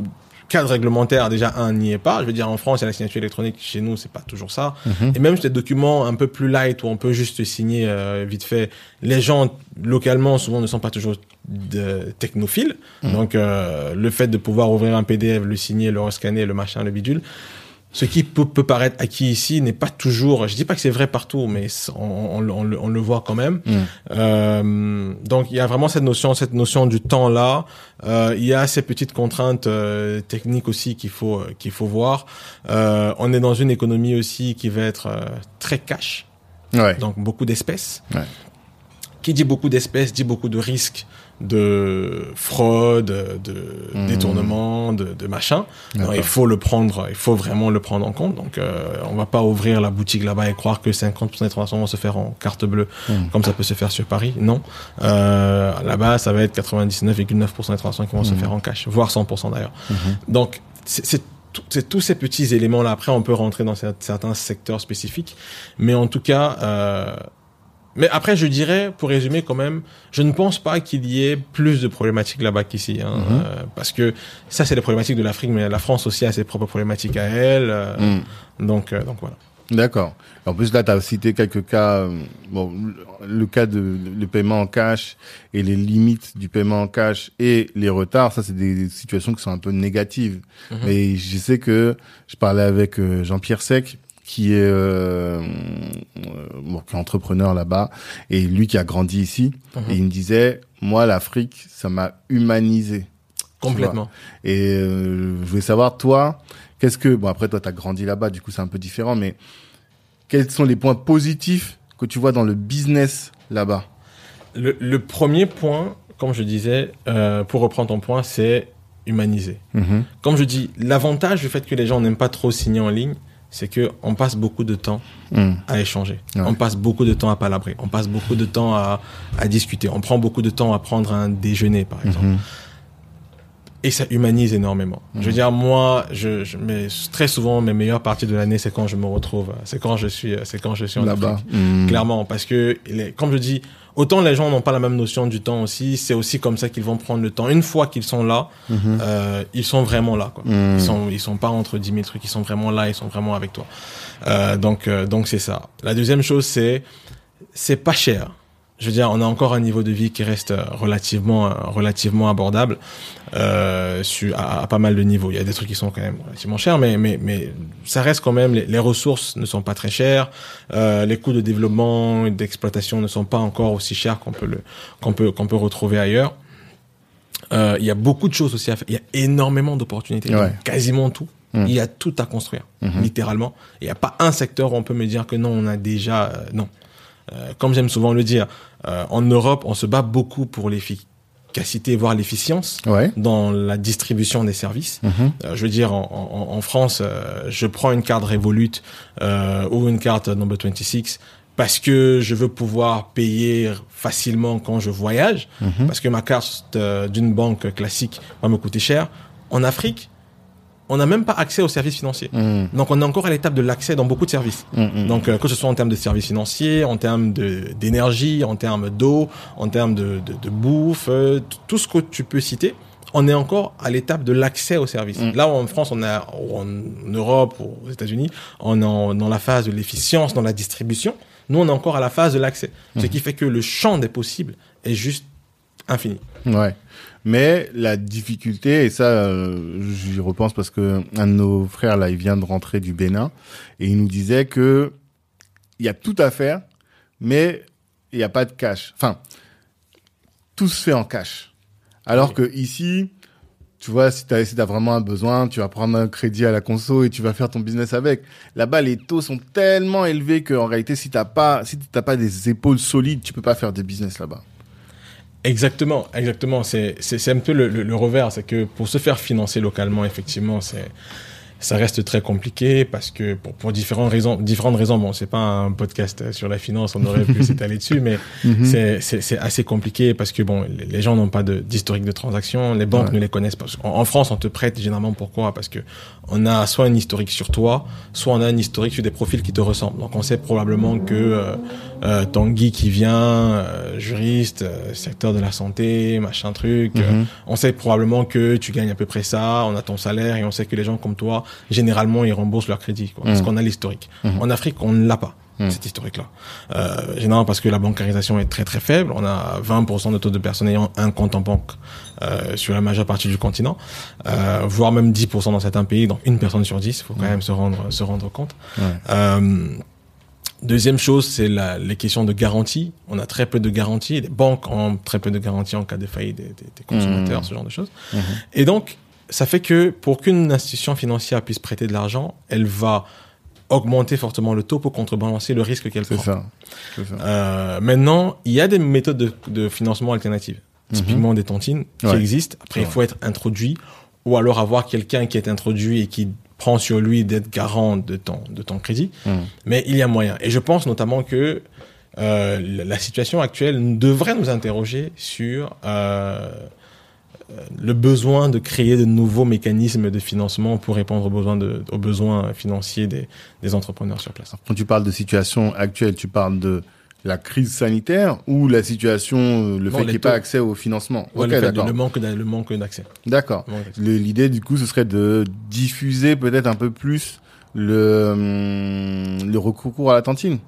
cadre réglementaire, déjà, un, n'y est pas. Je veux dire, en France, il y a la signature électronique. Chez nous, c'est pas toujours ça. Mhm. Et même sur des documents un peu plus light où on peut juste signer euh, vite fait, les gens localement souvent ne sont pas toujours de technophiles. Donc euh, le fait de pouvoir ouvrir un PDF, le signer, le rescanner, le machin, le bidule, ce qui peut, peut paraître acquis ici n'est pas toujours. Je dis pas que c'est vrai partout, mais on, on- on le- on le voit quand même. Mhm. Euh, donc il y a vraiment cette notion, cette notion du temps là. Euh, il y a ces petites contraintes euh, techniques aussi qu'il faut qu'il faut voir. On est dans une économie aussi qui va être très cash, Ouais. donc beaucoup d'espèces. Ouais. Qui dit beaucoup d'espèces dit beaucoup de risques de fraude, de Mhm. détournement, de, de machin. Il faut le prendre, il faut vraiment le prendre en compte. Donc, euh, on va pas ouvrir la boutique là-bas et croire que 50% des transactions vont se faire en carte bleue, Mhm. comme ça peut se faire sur Paris. Non. Euh, là-bas, ça va être 99,9% des transactions qui vont se Mhm. faire en cash, voire 100% d'ailleurs. Donc, c'est c'est tous ces petits éléments-là. Après, on peut rentrer dans cer- certains secteurs spécifiques. Mais en tout cas, euh, mais après, je dirais, pour résumer quand même, je ne pense pas qu'il y ait plus de problématiques là-bas qu'ici. Hein, Mhm. euh, parce que ça, c'est les problématiques de l'Afrique, mais la France aussi a ses propres problématiques à elle. euh, Mhm. donc, euh, donc voilà. D'accord. En plus, là, tu as cité quelques cas. euh, Bon, le cas de le paiement en cash et les limites du paiement en cash et les retards, ça, c'est des situations qui sont un peu négatives. Mhm. Mais je sais que je parlais avec euh, Jean-Pierre Sec, qui est, euh, euh, bon, qui est entrepreneur là-bas, et lui qui a grandi ici, Mhm. et il me disait, moi, l'Afrique, ça m'a humanisé. Complètement. Et euh, je voulais savoir, toi, qu'est-ce que... Bon, après, toi, tu as grandi là-bas, du coup, c'est un peu différent, mais quels sont les points positifs que tu vois dans le business là-bas? Le, le premier point, comme je disais, euh, pour reprendre ton point, c'est humaniser. Mhm. Comme je dis, l'avantage du fait que les gens n'aiment pas trop signer en ligne, c'est que on passe beaucoup de temps Mhm. à échanger. Ouais. On passe beaucoup de temps à palabrer. On passe beaucoup de temps à, à discuter. On prend beaucoup de temps à prendre un déjeuner, par exemple. Mhm. Et ça humanise énormément. Je veux dire, moi, je, je mais très souvent, mes meilleures parties de l'année, c'est quand je me retrouve, c'est quand je suis, c'est quand je suis en Là-bas. Afrique. Mhm. Clairement, parce que, les- comme je dis, autant les gens n'ont pas la même notion du temps aussi, c'est aussi comme ça qu'ils vont prendre le temps. Une fois qu'ils sont là, Mhm. euh, ils sont vraiment là, quoi. Mhm. Ils sont, ils sont pas entre 10 000 trucs, ils sont vraiment là, ils sont vraiment avec toi. Euh, donc, euh, donc c'est ça. La deuxième chose, c'est, c'est pas cher. Je veux dire, on a encore un niveau de vie qui reste relativement, relativement abordable euh, à, pas mal de niveaux. Il y a des trucs qui sont quand même relativement chers, mais, mais, mais ça reste quand même, les, les ressources ne sont pas très chères, euh, les coûts de développement et d'exploitation ne sont pas encore aussi chers qu'on peut le, qu'on peut, qu'on peut retrouver ailleurs. Euh, il y a beaucoup de choses aussi à faire. Il y a énormément d'opportunités, Ouais. quasiment tout. Mm. Il y a tout à construire, Mhm. littéralement. Il n'y a pas un secteur où on peut me dire que non, on a déjà... euh, non. Euh, comme j'aime souvent le dire, euh, en Europe, on se bat beaucoup pour l'efficacité, voire l'efficience Ouais. dans la distribution des services. Mhm. Euh, je veux dire, en, en, en France, euh, je prends une carte Revolut euh, ou une carte Number 26 parce que je veux pouvoir payer facilement quand je voyage, Mhm. parce que ma carte d'une banque classique va me coûter cher. En Afrique, on n'a même pas accès aux services financiers. Mhm. Donc on est encore à l'étape de l'accès dans beaucoup de services. Mhm. Donc euh, que ce soit en termes de services financiers, en termes de d'énergie, en termes d'eau, en termes de, de, de bouffe, euh, tout ce que tu peux citer, on est encore à l'étape de l'accès aux services. Mm. Là où en France, on est ou en Europe, ou aux États-Unis, on est en- dans la phase de l'efficience, dans la distribution. Nous, on est encore à la phase de l'accès. Ce qui fait que le champ des possibles est juste infini. Ouais. Mais la difficulté, et ça, euh, j'y repense parce que un de nos frères, là, il vient de rentrer du Bénin, et il nous disait que il y a tout à faire, mais il n'y a pas de cash. Enfin, tout se fait en cash. Alors Oui. que ici, tu vois, si tu as, si vraiment un besoin, tu vas prendre un crédit à la conso et tu vas faire ton business avec. Là-bas, les taux sont tellement élevés qu'en réalité, si t'as pas, si pas des épaules solides, tu peux pas faire des business là-bas. Exactement, exactement. C'est un peu le, le revers, c'est que pour se faire financer localement, effectivement, c'est ça reste très compliqué parce que pour, pour différentes raisons, différentes raisons. Bon, c'est pas un podcast sur la finance, on aurait pu s'étaler dessus, mais c'est c'est c'est assez compliqué parce que bon, les, gens n'ont pas de d'historique de transaction, les banques Ouais. ne les connaissent pas. En, en France, on te prête généralement pourquoi? Parce que on a soit un historique sur toi, soit on a un historique sur des profils qui te ressemblent. Donc on sait probablement que euh, euh, Tanguy qui vient, euh, juriste, euh, secteur de la santé, machin truc. euh, Mhm. on sait probablement que tu gagnes à peu près ça, on a ton salaire et on sait que les gens comme toi, généralement, ils remboursent leur crédit, quoi, parce Mhm. qu'on a l'historique. Mhm. En Afrique, on ne l'a pas. Mhm. Cet historique-là. Euh, généralement parce que la bancarisation est très très faible. On a 20% de taux de personnes ayant un compte en banque euh, sur la majeure partie du continent, euh, voire même 10% dans certains pays. Donc une personne sur 10, il faut quand même se rendre se rendre compte. Euh, Deuxième chose, c'est les questions de garantie. On a très peu de garanties. Les banques ont très peu de garanties en cas de faillite des, des- des consommateurs, Mhm. ce genre de choses. Mhm. Et donc, ça fait que pour qu'une institution financière puisse prêter de l'argent, elle va augmenter fortement le taux pour contrebalancer le risque qu'elle prend. ça. C'est ça. Euh, maintenant, il y a des méthodes de, de financement alternatives, typiquement des tontines, qui Mhm. Ouais. existent. Après, il faut être introduit ou alors avoir quelqu'un qui est introduit et qui prend sur lui d'être garant de ton, de ton crédit. Mhm. Mais il y a moyen. Et je pense notamment que euh, la situation actuelle devrait nous interroger sur euh, le besoin de créer de nouveaux mécanismes de financement pour répondre aux besoins, de, aux besoins financiers des, des entrepreneurs sur place. Quand tu parles de situation actuelle, tu parles de la crise sanitaire ou la situation, euh, le Non, fait qu'il n'y ait pas accès au financement? Ouais, Ok, le, fait de- d'accord. le manque d'a- le manque d'accès. D'accord. L'idée, du coup, ce serait de diffuser peut-être un peu plus le, hum, le recours à la tantine?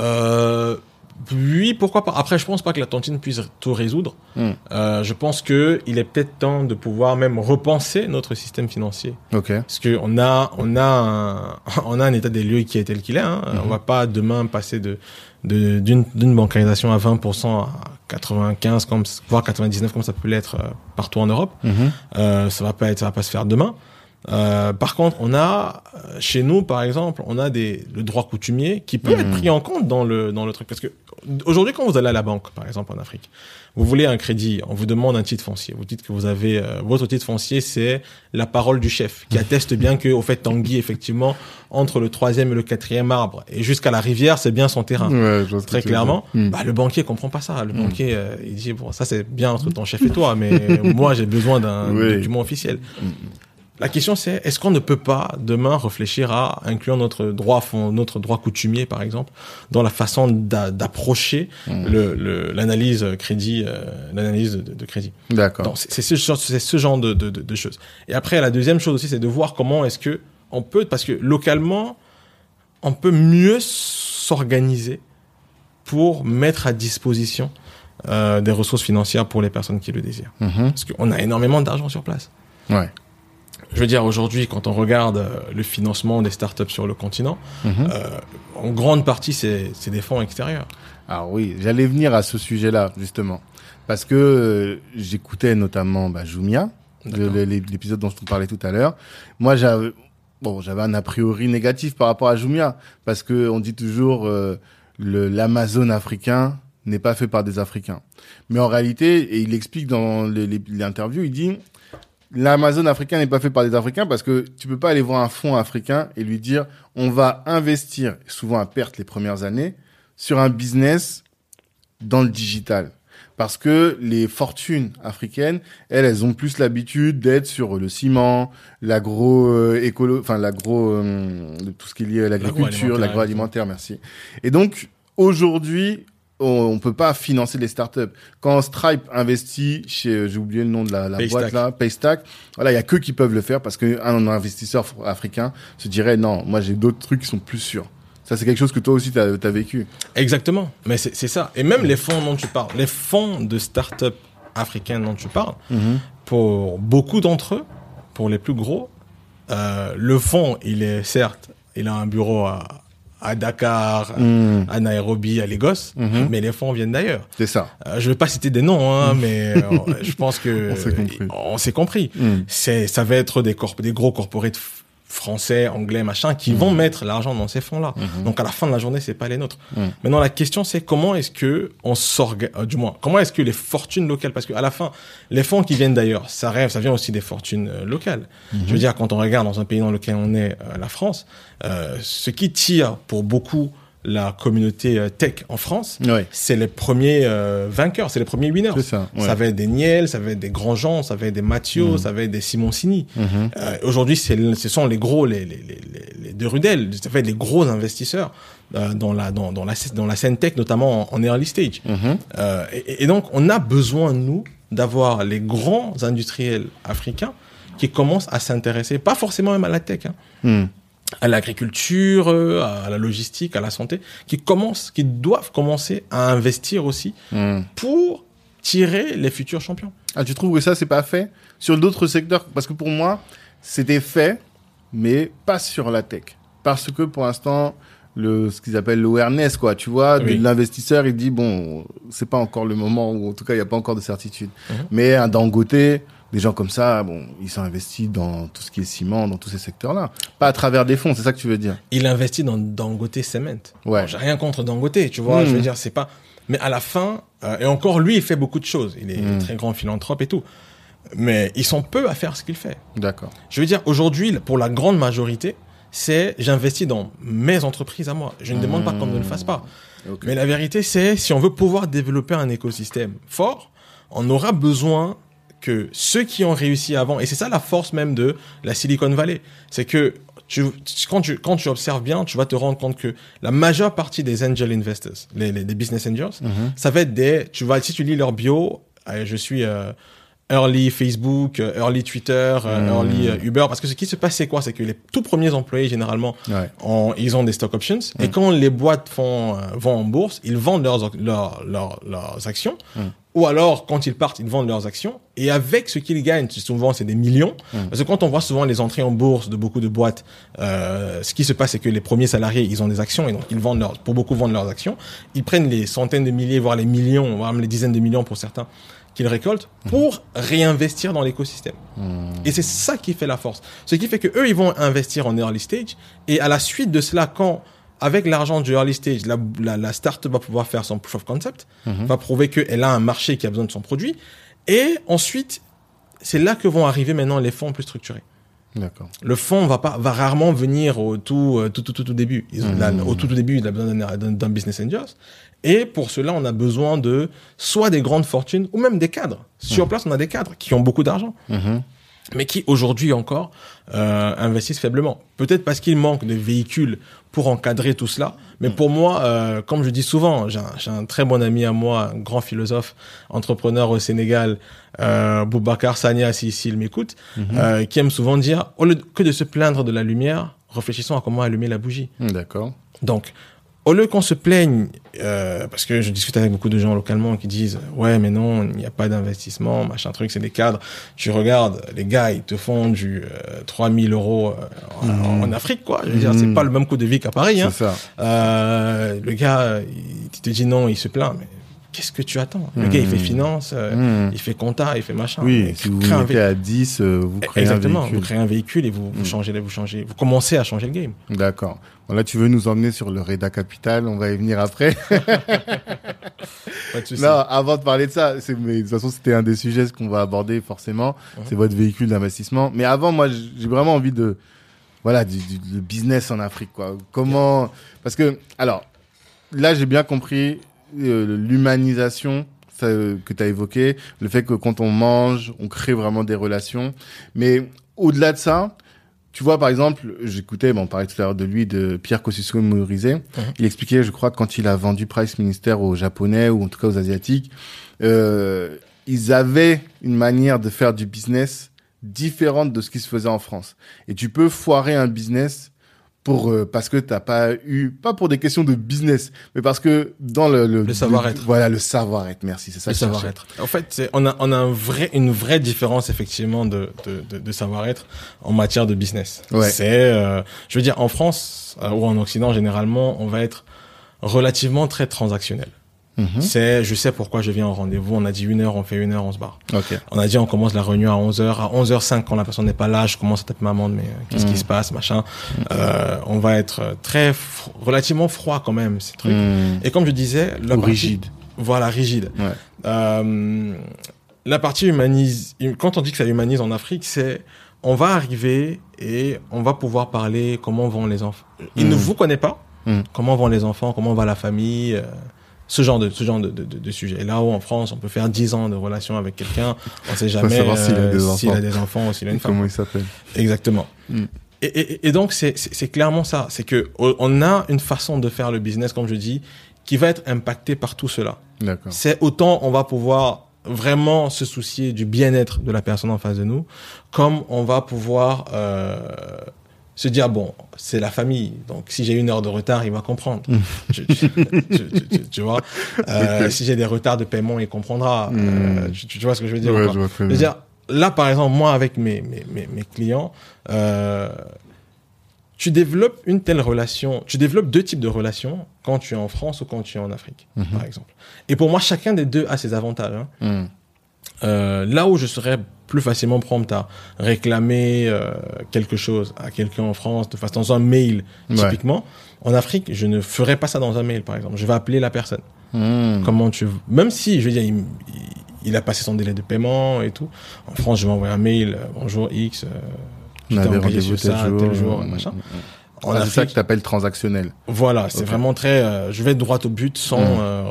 Euh, oui, pourquoi pas. Après, je pense pas que la tontine puisse tout résoudre. Hmm. Euh, je pense que il est peut-être temps de pouvoir même repenser notre système financier. Ok. Parce que on a, on a, un, on a un état des lieux qui est tel qu'il est. Hein. Mhm. On va pas demain passer de d'une bancarisation à 20% à 95 comme voire 99% comme ça peut l'être euh, partout en Europe. Mhm. Euh, ça va pas être, ça va pas se faire demain. Euh, par contre, on a euh, chez nous, par exemple, on a des le droit coutumier qui peut Mhm. être pris en compte dans le dans le truc parce que aujourd'hui, quand vous allez à la banque, par exemple en Afrique, vous voulez un crédit, on vous demande un titre foncier. Vous dites que vous avez euh, votre titre foncier, c'est la parole du chef qui atteste bien que au fait Tanguy effectivement entre le troisième et le quatrième arbre et jusqu'à la rivière, c'est bien son terrain. Ouais, Très clairement. Hmm. bah, le banquier comprend pas ça. Le Mm. banquier, euh, il dit bon, ça c'est bien entre ton chef et toi, mais moi j'ai besoin d'un Oui. document officiel. La question c'est est-ce qu'on ne peut pas demain réfléchir à inclure notre droit fond- notre droit coutumier par exemple dans la façon d'a- d'approcher Mm. le- le- l'analyse crédit euh, l'analyse de, de crédit? D'accord. C'est ce genre c'est ce genre de, de, de, de choses. Et après la deuxième chose aussi c'est de voir comment est-ce que on peut parce que localement on peut mieux s'organiser pour mettre à disposition euh, des ressources financières pour les personnes qui le désirent. Mhm. Parce qu'on a énormément d'argent sur place. Ouais. Je veux dire, aujourd'hui, quand on regarde euh, le financement des startups sur le continent, Mhm. euh, en grande partie, c'est c'est des fonds extérieurs. Alors oui, j'allais venir à ce sujet-là justement parce que euh, j'écoutais notamment bah, Jumia, l'épisode dont je te parlais tout à l'heure. Moi, j'avais bon, j'avais un a priori négatif par rapport à Jumia parce que on dit toujours euh, le l'Amazon africain n'est pas fait par des Africains. Mais en réalité, et il explique dans l'interview, il dit l'Amazon africain n'est pas fait par des Africains parce que tu peux pas aller voir un fonds africain et lui dire on va investir, souvent à perte les premières années, sur un business dans le digital. Parce que les fortunes africaines, elles, elles ont plus l'habitude d'être sur le ciment, l'agro euh, écolo, enfin l'agro, euh, tout ce qui est lié à l'agriculture, L'agroalimentaire, l'agroalimentaire, merci. Et donc aujourd'hui, on, on peut pas financer les startups. Quand Stripe investit chez, euh, j'ai oublié le nom de la, la boîte là, Paystack, voilà, il y a que qui peuvent le faire parce qu'un investisseur fr- africain se dirait non, moi j'ai d'autres trucs qui sont plus sûrs. Ça c'est quelque chose que toi aussi tu as, vécu. Exactement. Mais c'est c'est ça. Et même les fonds dont tu parles, les fonds de start-up africaines dont tu parles, pour beaucoup d'entre eux, pour les plus gros, euh, le fonds, il est certes, il a un bureau à, à Dakar, Mhm. à Nairobi, à Lagos, Mhm. mais les fonds viennent d'ailleurs. C'est ça. Euh, je vais pas citer des noms, hein, mais euh, je pense que On s'est compris. on s'est compris. C'est, ça va être des corp, des gros corporates français, anglais, machin, qui vont mettre l'argent dans ces fonds-là. Donc à la fin de la journée, c'est pas les nôtres. Mhm. Maintenant, la question, c'est comment est-ce que on s'organise, du moins, comment est-ce que les fortunes locales, parce que à la fin, les fonds qui viennent d'ailleurs, ça rêve, ça vient aussi des fortunes euh, locales. Je veux dire, quand on regarde dans un pays dans lequel on est, euh, la France, euh, ce qui tire pour beaucoup la communauté euh, tech en France, Ouais. c'est les premiers euh, vainqueurs, c'est les premiers winners. Ça, ouais. Ça va être des Niel, ça va être des grands gens, ça va être des Mathieu, ça va être des Simoncini. Mhm. Euh, Aujourd'hui, ce sont les gros, les, les, les, les, de Rudel, ça va être les gros investisseurs euh, dans la dans, dans la dans la scène tech, notamment en, en early stage. Mhm. Et, et donc, on a besoin nous d'avoir les grands industriels africains qui commencent à s'intéresser, pas forcément même à la tech. Hein, Mhm. À l'agriculture, euh, à la logistique, à la santé, qui commencent, qui doivent commencer à investir aussi Mhm. pour tirer les futurs champions. Ah, tu trouves que ça, c'est pas fait sur d'autres secteurs? Parce que pour moi, c'était fait, mais pas sur la tech. Parce que pour l'instant, le, ce qu'ils appellent l'awareness, quoi, tu vois, Oui. l'investisseur, il dit, bon, c'est pas encore le moment, ou en tout cas, il n'y a pas encore de certitude. Mhm. Mais un Dangote, des gens comme ça, bon, ils sont investis dans tout ce qui est ciment, dans tous ces secteurs-là. Pas à travers des fonds, c'est ça que tu veux dire? Il investit dans Dangote Cement. Ouais. Bon, J'ai rien contre Dangote, tu vois. Je veux dire, c'est pas. Mais à la fin, euh, et encore lui, il fait beaucoup de choses. Il est Mhm. très grand philanthrope et tout. Mais ils sont peu à faire ce qu'il fait. D'accord. Je veux dire, aujourd'hui, pour la grande majorité, c'est j'investis dans mes entreprises à moi. Je ne demande pas qu'on ne le fasse pas. Mais la vérité, c'est si on veut pouvoir développer un écosystème fort, on aura besoin que ceux qui ont réussi avant, et c'est ça la force même de la Silicon Valley, c'est que tu, quand, tu, quand tu observes bien, tu vas te rendre compte que la majeure partie des angel investors, les, les, les business angels, Mhm. ça va être des, tu vas, si tu lis leur bio, euh, je suis euh, early Facebook, euh, early Twitter, Mhm. early Uber, parce que ce qui se passe, c'est quoi? C'est que les tout premiers employés, généralement, Ouais. en- ils ont des stock options. Et quand les boîtes font, vont en bourse, ils vendent leurs, leurs, leurs, leurs actions. Ou alors, quand ils partent, ils vendent leurs actions. Et avec ce qu'ils gagnent, souvent, c'est des millions. Mm. Parce que quand on voit souvent les entrées en bourse de beaucoup de boîtes, euh, ce qui se passe, c'est que les premiers salariés, ils ont des actions. Et donc, ils vendent leurs, pour beaucoup vendent leurs actions. Ils prennent les centaines de milliers, voire les millions, voire même les dizaines de millions pour certains qu'ils récoltent pour réinvestir dans l'écosystème. Et c'est ça qui fait la force. Ce qui fait que eux, ils vont investir en early stage. Et à la suite de cela, quand, avec l'argent du early stage, la, la, la startup va pouvoir faire son proof of concept, va prouver qu'elle a un marché qui a besoin de son produit. Et ensuite, c'est là que vont arriver maintenant les fonds plus structurés. D'accord. Le fonds va pas, va rarement venir au tout, euh, tout, tout, tout, tout début. Ils ont- là, au tout, tout début, il a besoin d'un business angels. Et pour cela, on a besoin de soit des grandes fortunes ou même des cadres. Sur place, on a des cadres qui ont beaucoup d'argent Mhm. Mais qui aujourd'hui encore euh, investissent faiblement. Peut-être parce qu'il manque de véhicules pour encadrer tout cela. Mais pour moi, euh, comme je dis souvent, j'ai un, très bon ami à moi, un grand philosophe, entrepreneur au Sénégal, euh, Boubacar Sania, si, s'il m'écoute, euh, qui aime souvent dire, au lieu que de se plaindre de la lumière, réfléchissons à comment allumer la bougie. D'accord. Donc, au lieu qu'on se plaigne, euh, parce que je discute avec beaucoup de gens localement qui disent ouais mais non il n'y a pas d'investissement machin truc c'est des cadres. Tu regardes les gars ils te font du euh, 3000 euros euh, en, en Afrique quoi. Je veux dire c'est Mhm. pas le même coût de vie qu'à Paris. Hein. Ça. Euh, le gars il te dit non il se plaint mais qu'est-ce que tu attends? Le gars il fait finance, euh, Mhm. il fait compta, il fait machin. Oui, si vous un vé- à 10, euh, vous créez Exactement, un vous véhicule. créez un véhicule et vous, vous changez, vous changez, vous commencez à changer le game. D'accord. Bon, là, tu veux nous emmener sur le Reda Capital, on va y venir après. Pas de non, avant de parler de ça, mais de toute façon, c'était un des sujets qu'on va aborder forcément. C'est votre véhicule d'investissement. Mais avant, moi, j'ai vraiment envie de, voilà, du, du- du business en Afrique, quoi. Comment, parce que, alors, là, j'ai bien compris euh, l'humanisation ça, euh, que tu as évoqué, le fait que quand on mange, on crée vraiment des relations. Mais au-delà de ça, tu vois, par exemple, j'écoutais, bon, on parlait tout à l'heure de lui, de Pierre Kosciusko Morizet. Il expliquait, je crois, quand il a vendu Price Minister aux Japonais ou en tout cas aux Asiatiques, euh, ils avaient une manière de faire du business différente de ce qui se faisait en France. Et tu peux foirer un business pour euh, parce que t'as pas eu pas pour des questions de business, mais parce que dans le Le savoir-être. voilà le savoir-être. Merci, c'est ça. le savoir-être. En fait, c'est- on a, on a un vrai, une vraie différence effectivement de, de, de, de savoir-être en matière de business. Ouais. C'est, euh, je veux dire, en France euh, ou en Occident généralement, on va être relativement très transactionnel. Mhm. C'est, je sais pourquoi je viens au rendez-vous. On a dit une heure, on fait une heure, on se barre. On a dit on commence la réunion à 11h. À 11h05, quand la personne n'est pas là, je commence à taper ma amende, mais euh, qu'est-ce qui se passe, machin. Euh, on va être euh, très, relativement froid quand même, ces trucs. Hmm. Et comme je disais, la Ou partie- rigide. Voilà, rigide. Ouais. Euh, la partie humanise, quand on dit que ça humanise en Afrique, c'est on va arriver et on va pouvoir parler comment vont les enfants. Il ne vous connaît pas. Mm. Comment vont les enfants, comment va la famille, euh, ce genre de ce genre de, de, de, de sujet. Et là où en France, on peut faire 10 ans de relation avec quelqu'un, on sait jamais savoir s'il a euh, des s'il a enfants. des enfants ou s'il a une femme. Comment il s'appelle Exactement. Mm. Et, et, et donc c'est c'est c'est clairement ça, c'est que on- on a une façon de faire le business, comme je dis, qui va être impactée par tout cela. D'accord. C'est autant on va pouvoir vraiment se soucier du bien-être de la personne en face de nous, comme on va pouvoir euh, se dire bon, c'est la famille, donc si j'ai une heure de retard, il va comprendre. tu, tu- vois, Euh, si j'ai des retards de paiement, il comprendra. Euh, Mm. tu, vois ce que je veux dire Ouais, je veux là, par exemple, moi, avec mes, mes, mes, mes clients, euh, tu développes une telle relation, tu développes deux types de relations quand tu es en France ou quand tu es en Afrique, Mhm. par exemple. Et pour moi, chacun des deux a ses avantages. hein. Hmm. Euh, là où je serais plus facilement prompt à réclamer euh, quelque chose à quelqu'un en France, de façon dans un mail, Ouais. typiquement, en Afrique, je ne ferais pas ça dans un mail, par exemple. Je vais appeler la personne. Hmm. Comment tu même si je veux dire il, a passé son délai de paiement et tout en France je vais envoyer un mail euh, bonjour X euh, t'ai avait engagé rendez-vous tel jour. tel jour Hmm. machin Ah, en c'est ça que t'appelles transactionnel. voilà c'est vraiment très euh, je vais droit au but sans euh,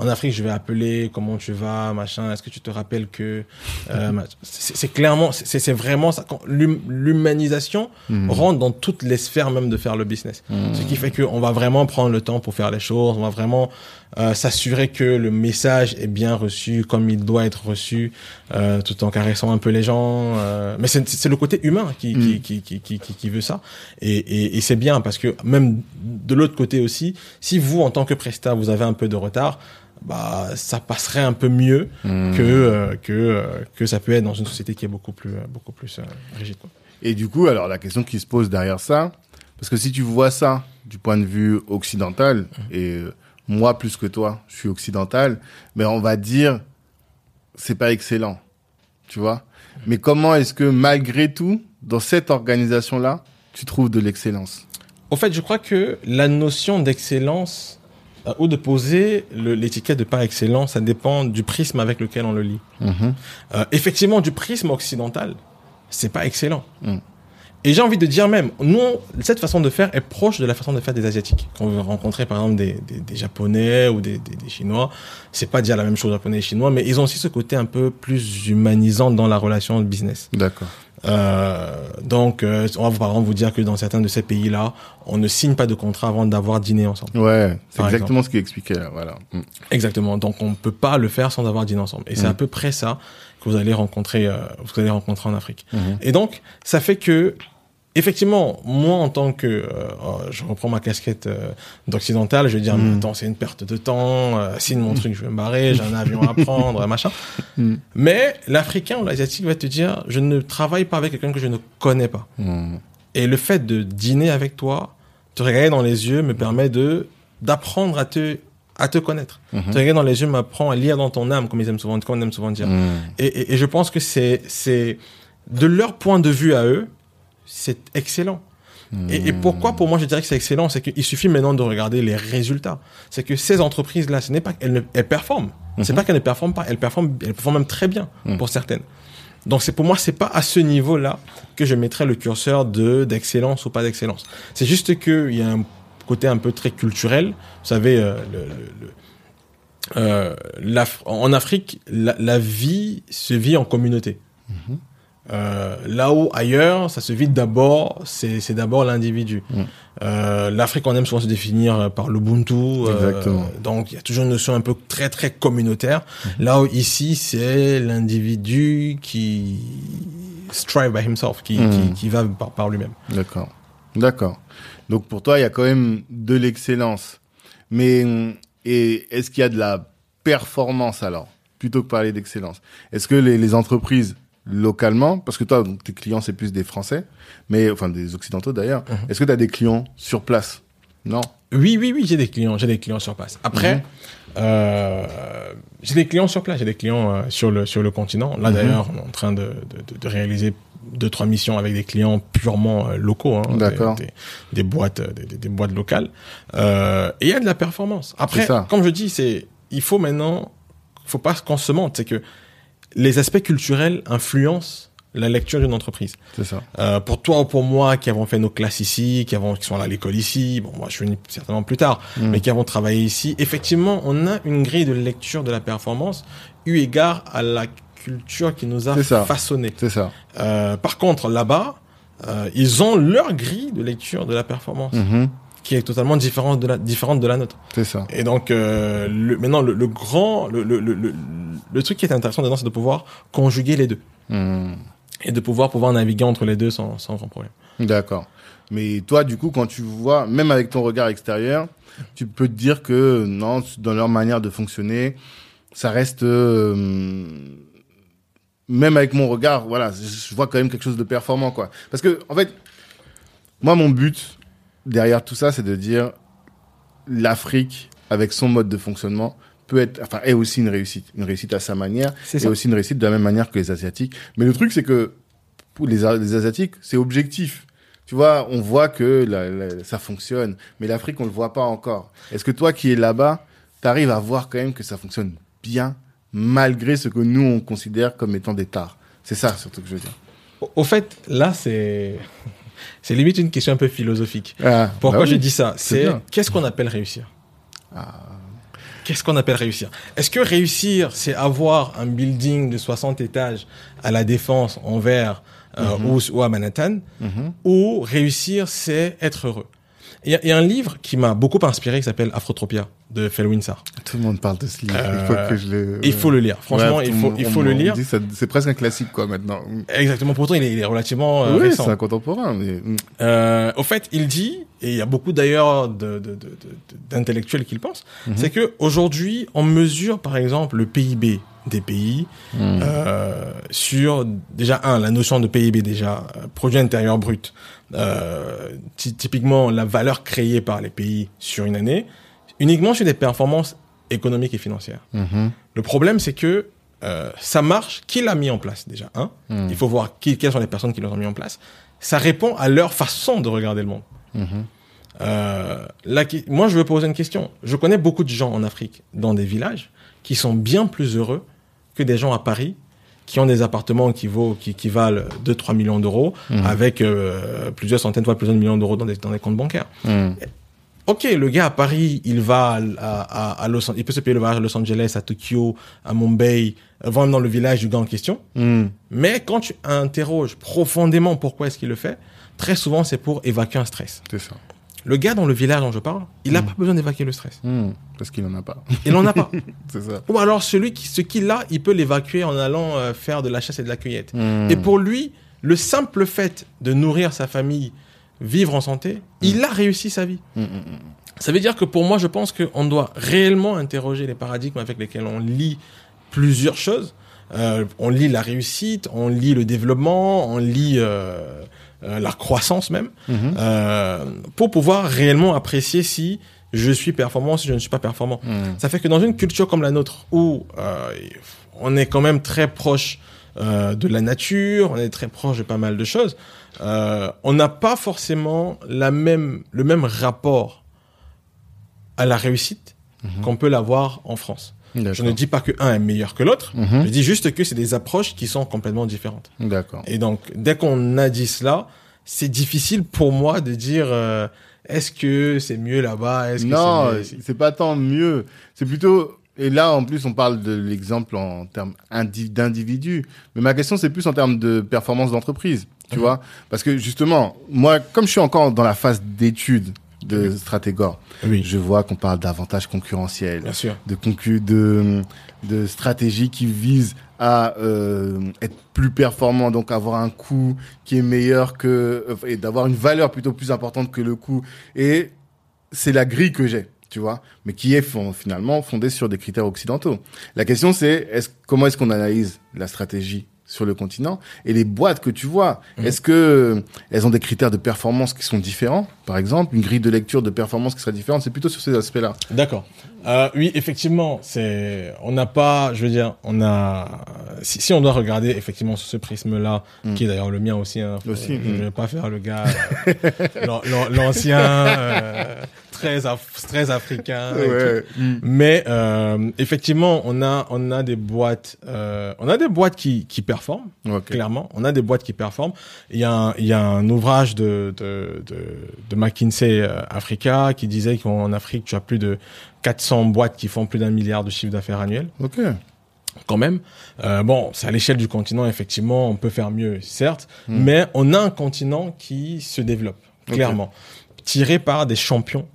en Afrique je vais appeler comment tu vas machin est-ce que tu te rappelles que euh, mach- c'est clairement c'est vraiment ça l'humanisation Hmm. rentre dans toutes les sphères même de faire le business Hmm. ce qui fait qu'on va vraiment prendre le temps pour faire les choses, on va vraiment euh, s'assurer que le message est bien reçu comme il doit être reçu, euh, tout en caressant un peu les gens. euh, mais c'est le côté humain qui, qui, qui, qui, qui, qui- qui veut ça. Et, et, et c'est bien parce que même de l'autre côté aussi, si vous, en tant que prestat, vous avez un peu de retard, bah ça passerait un peu mieux Hmm. que euh, que euh, que ça peut être dans une société qui est beaucoup plus euh, beaucoup plus euh, rigide. Quoi. Et du coup, alors la question qui se pose derrière ça, parce que si tu vois ça du point de vue occidental, et euh, moi plus que toi, je suis occidental, mais on va dire c'est pas excellent, tu vois. Mais comment est-ce que malgré tout, dans cette organisation-là, tu trouves de l'excellence? Au fait, je crois que la notion d'excellence ou de poser l'étiquette de pas excellent, ça dépend du prisme avec lequel on le lit. Mhm. Euh, effectivement, du prisme occidental, c'est pas excellent. Mm. Et j'ai envie de dire même, nous, cette façon de faire est proche de la façon de faire des Asiatiques. Quand vous rencontrez par exemple des, des, des Japonais ou des, des, des Chinois, c'est pas dire la même chose Japonais et Chinois, mais ils ont aussi ce côté un peu plus humanisant dans la relation de business. D'accord. Euh, donc, euh, on va par exemple vous dire que dans certains de ces pays-là, on ne signe pas de contrat avant d'avoir dîné ensemble. Ouais, c'est exactement ce qu'il expliquait là, voilà. Mm. Exactement. Donc, on ne peut pas le faire sans avoir dîné ensemble. Et c'est Mm. à peu près ça que vous allez rencontrer, euh, vous allez rencontrer en Afrique. Mhm. Et donc, ça fait que, effectivement, moi en tant que, euh, oh, je reprends ma casquette euh, d'occidental, je vais dire, Mm. mais attends, c'est une perte de temps, euh, signe mon truc, je vais me barrer, j'ai un avion à prendre, machin. Mm. Mais l'Africain ou l'Asiatique va te dire, je ne travaille pas avec quelqu'un que je ne connais pas. Mm. Et le fait de dîner avec toi, te regarder dans les yeux me permet de d'apprendre à te à te connaître. Mhm. Te regarder dans les yeux m'apprend à lire dans ton âme, comme ils aiment souvent, comme on aime souvent dire. Mm. Et, et, et je pense que c'est c'est de leur point de vue à eux, c'est excellent. Et, et pourquoi pour moi je dirais que c'est excellent, c'est qu'il suffit maintenant de regarder les résultats. C'est que ces entreprises là, ce n'est pas qu'elles ne, elles performent. C'est pas qu'elles ne performent pas, elles performent, elles performent même très bien pour certaines. Donc c'est pour moi c'est pas à ce niveau-là que je mettrais le curseur de d'excellence ou pas d'excellence. C'est juste que il y a un côté un peu très culturel. Vous savez, euh, le, euh, en Afrique, la, la vie se vit en communauté. Euh, là où ailleurs, ça se vit d'abord, c'est c'est d'abord l'individu. Mm. Euh, L'Afrique, on aime souvent se définir par l'Ubuntu. euh, donc il y a toujours une notion un peu très très communautaire. Là où ici, c'est l'individu qui strive by himself, qui, Mm. qui, qui va par, par lui-même. D'accord. D'accord. Donc pour toi, il y a quand même de l'excellence. Mais et est-ce qu'il y a de la performance alors plutôt que parler d'excellence? Est-ce que les, les entreprises localement, parce que toi, donc, tes clients c'est plus des Français, mais enfin des Occidentaux d'ailleurs. Est-ce que tu as des clients sur place? Non. Oui, oui, oui, j'ai des clients, j'ai des clients sur place. Après, Mhm. euh, j'ai des clients sur place, j'ai des clients euh, sur le sur le continent. Là Mhm. d'ailleurs, on est en train de, de, de- réaliser deux trois missions avec des clients purement euh, locaux, hein, des- D'accord. des, des boîtes, des, boîtes locales. Euh, et il y a de la performance. Après, comme je dis, c'est il faut maintenant, faut pas qu'on se mente, c'est que les aspects culturels influencent la lecture d'une entreprise. C'est ça. Euh, pour toi ou pour moi qui avons fait nos classes ici, qui avons qui sont allés à l'école ici, bon moi je suis venu certainement plus tard, Mm. mais qui avons travaillé ici, effectivement on a une grille de lecture de la performance eu égard à la culture qui nous a ça. façonné. C'est ça. Euh, par contre là-bas, euh, ils ont leur grille de lecture de la performance Mhm. Qui est totalement différente de la différente de la nôtre. C'est ça. Et donc euh, le, maintenant le, le grand le, le, le, le, le truc qui est intéressant dedans c'est de pouvoir conjuguer les deux Mhm. et de pouvoir pouvoir naviguer entre les deux sans sans grand problème. D'accord. Mais toi, du coup, quand tu vois, même avec ton regard extérieur, tu peux te dire que non, dans leur manière de fonctionner, ça reste, euh, même avec mon regard, voilà, je vois quand même quelque chose de performant, quoi. Parce que, en fait, moi, mon but derrière tout ça, c'est de dire l'Afrique, avec son mode de fonctionnement, peut être, enfin, est aussi une réussite, une réussite à sa manière, C'est et aussi une réussite de la même manière que les Asiatiques. Mais le truc, c'est que pour les, Asiatiques, c'est objectif. Tu vois, on voit que la- la- ça fonctionne, mais l'Afrique, on le voit pas encore. Est-ce que toi qui es là-bas, t'arrives à voir quand même que ça fonctionne bien, malgré ce que nous, on considère comme étant des tares? C'est ça, surtout que je veux dire. Au fait, là, c'est c'est limite une question un peu philosophique. Ah, Pourquoi bah oui, je dis ça c'est qu'est-ce qu'on appelle réussir Ah. Qu'est-ce qu'on appelle réussir Est-ce que réussir, c'est avoir un building de 60 étages à la Défense, en verre, euh, ou, ou à Manhattan Mhm. Ou réussir, c'est être heureux Il y, y a un livre qui m'a beaucoup inspiré qui s'appelle Afrotropia de Fel Winsor. Tout le monde parle de ce livre. Euh, il faut que je le. Il faut le lire. Franchement, Ouais, il faut, le il faut le lire. C'est presque un classique, quoi, maintenant. Exactement. Pourtant, il est, il est relativement euh, oui, récent. c'est un contemporain, mais. Euh, au fait, il dit, et il y a beaucoup d'ailleurs de- de- de- de- d'intellectuels qui le pensent, c'est que aujourd'hui, on mesure par exemple le PIB des pays mm. euh, sur déjà un la notion de PIB déjà euh, produit intérieur brut, euh, ty- typiquement la valeur créée par les pays sur une année, uniquement sur des performances économiques et financières. Mhm. Le problème, c'est que euh, ça marche. Qui l'a mis en place déjà un Mm. Il faut voir qui, quelles sont les personnes qui l'ont mis en place. Ça répond à leur façon de regarder le monde. Mhm. Euh, la moi, je veux poser une question. Je connais beaucoup de gens en Afrique, dans des villages, qui sont bien plus heureux que des gens à Paris, qui ont des appartements qui, vaut, qui, qui valent 2-3 millions d'euros, Mhm. avec euh, plusieurs centaines de fois plusieurs millions d'euros dans des, dans des comptes bancaires. Mm. Ok, le gars à Paris, il va à, à, à Los il peut se payer le voyage à Los Angeles, à Tokyo, à Mumbai, euh, voire même dans le village du gars en question. Mm. Mais quand tu interroges profondément pourquoi est-ce qu'il le fait, très souvent c'est pour évacuer un stress. C'est ça. Le gars dans le village dont je parle, il n'a Mm. pas besoin d'évacuer le stress. Mm. Parce qu'il en a pas. Il n'en a pas. c'est ça. Ou alors celui qui, ce qu'il a, il peut l'évacuer en allant euh, faire de la chasse et de la cueillette. Mm. Et pour lui, le simple fait de nourrir sa famille, vivre en santé, il a réussi sa vie. Ça veut dire que pour moi, je pense qu'on doit réellement interroger les paradigmes avec lesquels on lit plusieurs choses. Euh, on lit la réussite, on lit le développement, on lit euh, euh, la croissance même, Mhm. euh, pour pouvoir réellement apprécier si je suis performant, si je ne suis pas performant. mm. Ça fait que dans une culture comme la nôtre, où euh, on est quand même très proche de la nature, on est très proche de pas mal de choses, on n'a pas forcément la même, le même rapport à la réussite qu'on peut l'avoir en France. Je ne dis pas que un est meilleur que l'autre, Mhm. je dis juste que c'est des approches qui sont complètement différentes. D'accord. Et donc, dès qu'on a dit cela, c'est difficile pour moi de dire euh, est-ce que c'est mieux là-bas que Non, c'est pas tant mieux. C'est plutôt. Et là, en plus, on parle de l'exemple en termes indi- d'individu. Mais ma question, c'est plus en termes de performance d'entreprise. Tu Mhm. vois Parce que justement, moi, comme je suis encore dans la phase d'étude de Stratégor, Oui, je vois qu'on parle d'avantages concurrentiels, bien sûr. de concu de de stratégies qui visent à euh, être plus performant donc avoir un coût qui est meilleur que euh, et d'avoir une valeur plutôt plus importante que le coût. Et c'est la grille que j'ai tu vois mais qui est finalement fondée sur des critères occidentaux. La question c'est est-ce comment est-ce qu'on analyse la stratégie sur le continent et les boîtes que tu vois Mhm. est-ce que elles ont des critères de performance qui sont différents? Par exemple une grille de lecture de performance qui serait différente c'est plutôt sur ces aspects-là D'accord. Euh, oui, effectivement, c'est, on n'a pas, je veux dire, on a, si, si on doit regarder effectivement sur ce prisme-là, Mm. qui est d'ailleurs le mien aussi, hein, Aussi, euh, je mm. vais pas faire le gars, euh, l'an- l'an- l'ancien, euh, très, af- très africain. ouais Mm. Mais euh, effectivement, on a on a des boîtes, euh, on a des boîtes qui qui performent clairement. On a des boîtes qui performent. Il y a un, il y a un ouvrage de de de, de McKinsey euh, Africa qui disait qu'en Afrique tu as plus de 400 boîtes qui font plus d'un milliard de chiffre d'affaires annuel Ok. quand même. Euh, bon, c'est à l'échelle du continent, effectivement, on peut faire mieux, certes, Mm. mais on a un continent qui se développe, clairement, tiré par des champions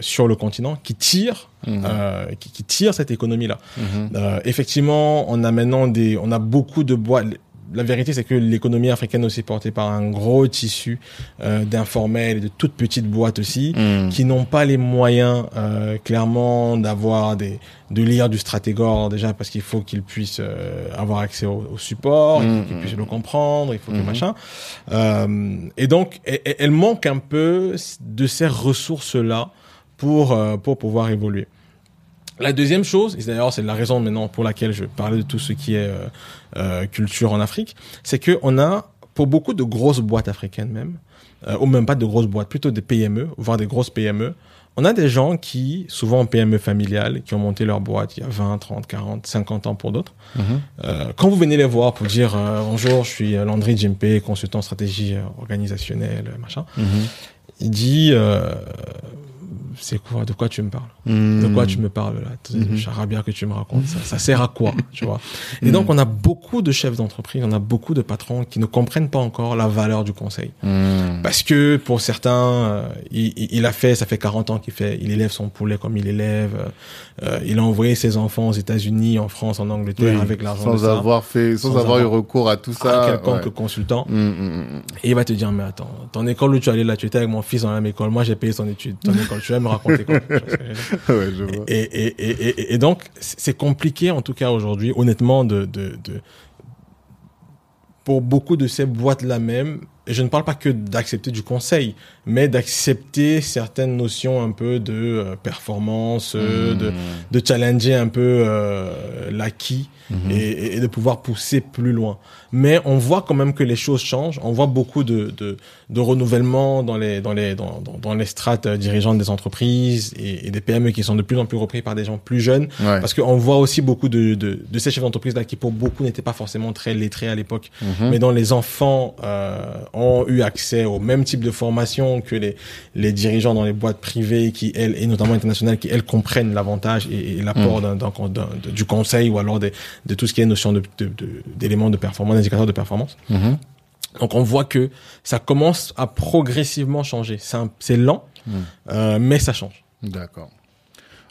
sur le continent qui tirent, Mhm. euh, qui, qui tirent cette économie-là. Mhm. Euh, effectivement, on a maintenant des, on a beaucoup de boîtes. La vérité, c'est que l'économie africaine est aussi portée par un gros tissu euh, d'informels et de toutes petites boîtes aussi Mhm. qui n'ont pas les moyens euh, clairement d'avoir des de lire du stratégor déjà parce qu'il faut qu'ils puissent euh, avoir accès au, au support, il faut qu'ils puissent le comprendre, il faut que Mhm. machin. Euh, et donc elle, elle- elle manque un peu de ces ressources là pour euh, pour pouvoir évoluer. La deuxième chose, et d'ailleurs c'est la raison maintenant pour laquelle je parlais de tout ce qui est euh, euh, culture en Afrique, c'est que on a pour beaucoup de grosses boîtes africaines même, euh, ou même pas de grosses boîtes, plutôt des PME, voire des grosses PME, on a des gens qui, souvent en PME familiale, qui ont monté leur boîte il y a 20, 30, 40, 50 ans pour d'autres. Mhm. Euh, quand vous venez les voir pour dire bonjour, je suis Landry Jimpe, consultant stratégie organisationnelle, machin, Mhm. il dit c'est quoi, de quoi tu me parles? De quoi tu me parles là? Charabia que tu me racontes ça, ça sert à quoi tu vois? Et donc on a beaucoup de chefs d'entreprise on a beaucoup de patrons qui ne comprennent pas encore la valeur du conseil. Mhm. parce que pour certains euh, il, il- a fait ça fait 40 ans qu'il fait il élève son poulet comme il élève euh, il a envoyé ses enfants aux États-Unis en France en Angleterre Oui, avec l'argent de sans ça. avoir fait, sans, Sans avoir, eu recours à tout à ça. quelconque ouais. consultant. Et il va te dire mais attends ton école où tu allé là tu étais avec mon fils dans la même école. Moi j'ai payé son étude ton école tu vas me raconter quoi ouais, je vois. et, et, et, et, et donc, c'est c'est compliqué, en tout cas aujourd'hui, honnêtement, de, de, de, pour beaucoup de ces boîtes-là même, et je ne parle pas que d'accepter du conseil, mais d'accepter certaines notions un peu de euh, performance, euh, de, Mhm. de challenger un peu euh, l'acquis Mhm. et, et de pouvoir pousser plus loin. Mais on voit quand même que les choses changent. On voit beaucoup de, de, de renouvellement dans les, dans les, dans, dans, dans les strates dirigeantes des entreprises et, et des PME qui sont de plus en plus repris par des gens plus jeunes. Ouais. Parce qu'on voit aussi beaucoup de, de, de ces chefs d'entreprise là qui pour beaucoup n'étaient pas forcément très lettrés à l'époque, Mhm. mais dont les enfants euh, ont eu accès au même type de formation que les, les dirigeants dans les boîtes privées qui elles et notamment internationales qui elles comprennent l'avantage et, et l'apport de- du conseil ou alors des, de tout ce qui est notion de de- de- d'éléments de, performance, d'indicateurs de performance. Mhm. Donc on voit que ça commence à progressivement changer. C'est lent, Mhm. euh, mais ça change. D'accord.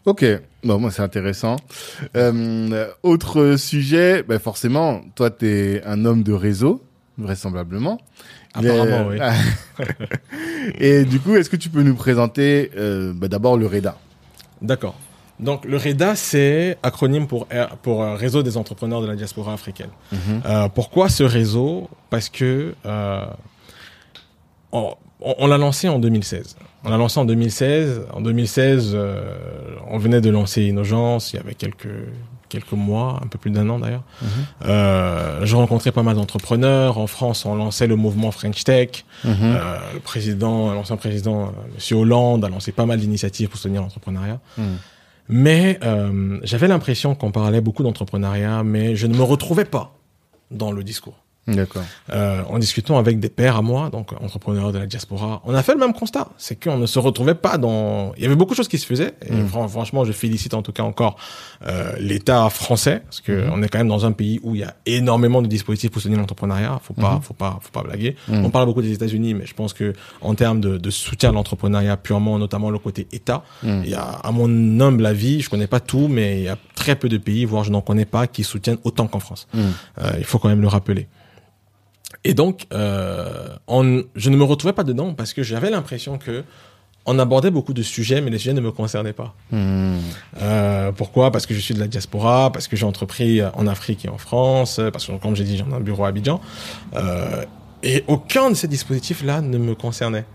Ok, bon, moi c'est intéressant. Euh, autre sujet, ben forcément, toi tu es un homme de réseau, vraisemblablement. Apparemment, oui. Et du coup, est-ce que tu peux nous présenter euh, bah, d'abord le REDA? D'accord. Donc le REDA, c'est acronyme pour, pour euh, Réseau des entrepreneurs de la diaspora africaine. Mhm. Euh, pourquoi ce réseau? Parce que on, on l'a lancé en 2016. On l'a lancé en 2016. En 2016, euh, on venait de lancer Innogence. Il y avait quelques quelques mois, un peu plus d'un an d'ailleurs. Mhm. Euh, je rencontrais pas mal d'entrepreneurs. En France, on lançait le mouvement French Tech. Mhm. Euh, le président, l'ancien président, euh, Monsieur Hollande, a lancé pas mal d'initiatives pour soutenir l'entrepreneuriat. Mhm. Mais euh, j'avais l'impression qu'on parlait beaucoup d'entrepreneuriat, mais je ne me retrouvais pas dans le discours. D'accord. Euh, en discutant avec des pairs à moi, donc entrepreneurs de la diaspora, on a fait le même constat. C'est qu'on ne se retrouvait pas dans... Il y avait beaucoup de choses qui se faisaient. Et Mm. fran- franchement, je félicite en tout cas encore euh, l'État français, parce que Mhm. on est quand même dans un pays où il y a énormément de dispositifs pour soutenir l'entrepreneuriat. Faut pas, Mhm. faut pas, faut pas blaguer. Mm. On parle beaucoup des États-Unis, mais je pense que en termes de, de soutien à l'entrepreneuriat purement, notamment le côté État, Mm. il y a, à mon humble avis, je connais pas tout, mais il y a très peu de pays, voire je n'en connais pas, qui soutiennent autant qu'en France. Euh, il faut quand même le rappeler. Et donc, euh, on, je ne me retrouvais pas dedans parce que j'avais l'impression que on abordait beaucoup de sujets, mais les sujets ne me concernaient pas. Mm. Euh, pourquoi? Parce que je suis de la diaspora, parce que j'ai entrepris en Afrique et en France, parce que comme j'ai dit, j'ai un bureau à Abidjan. Euh, et aucun de ces dispositifs-là ne me concernait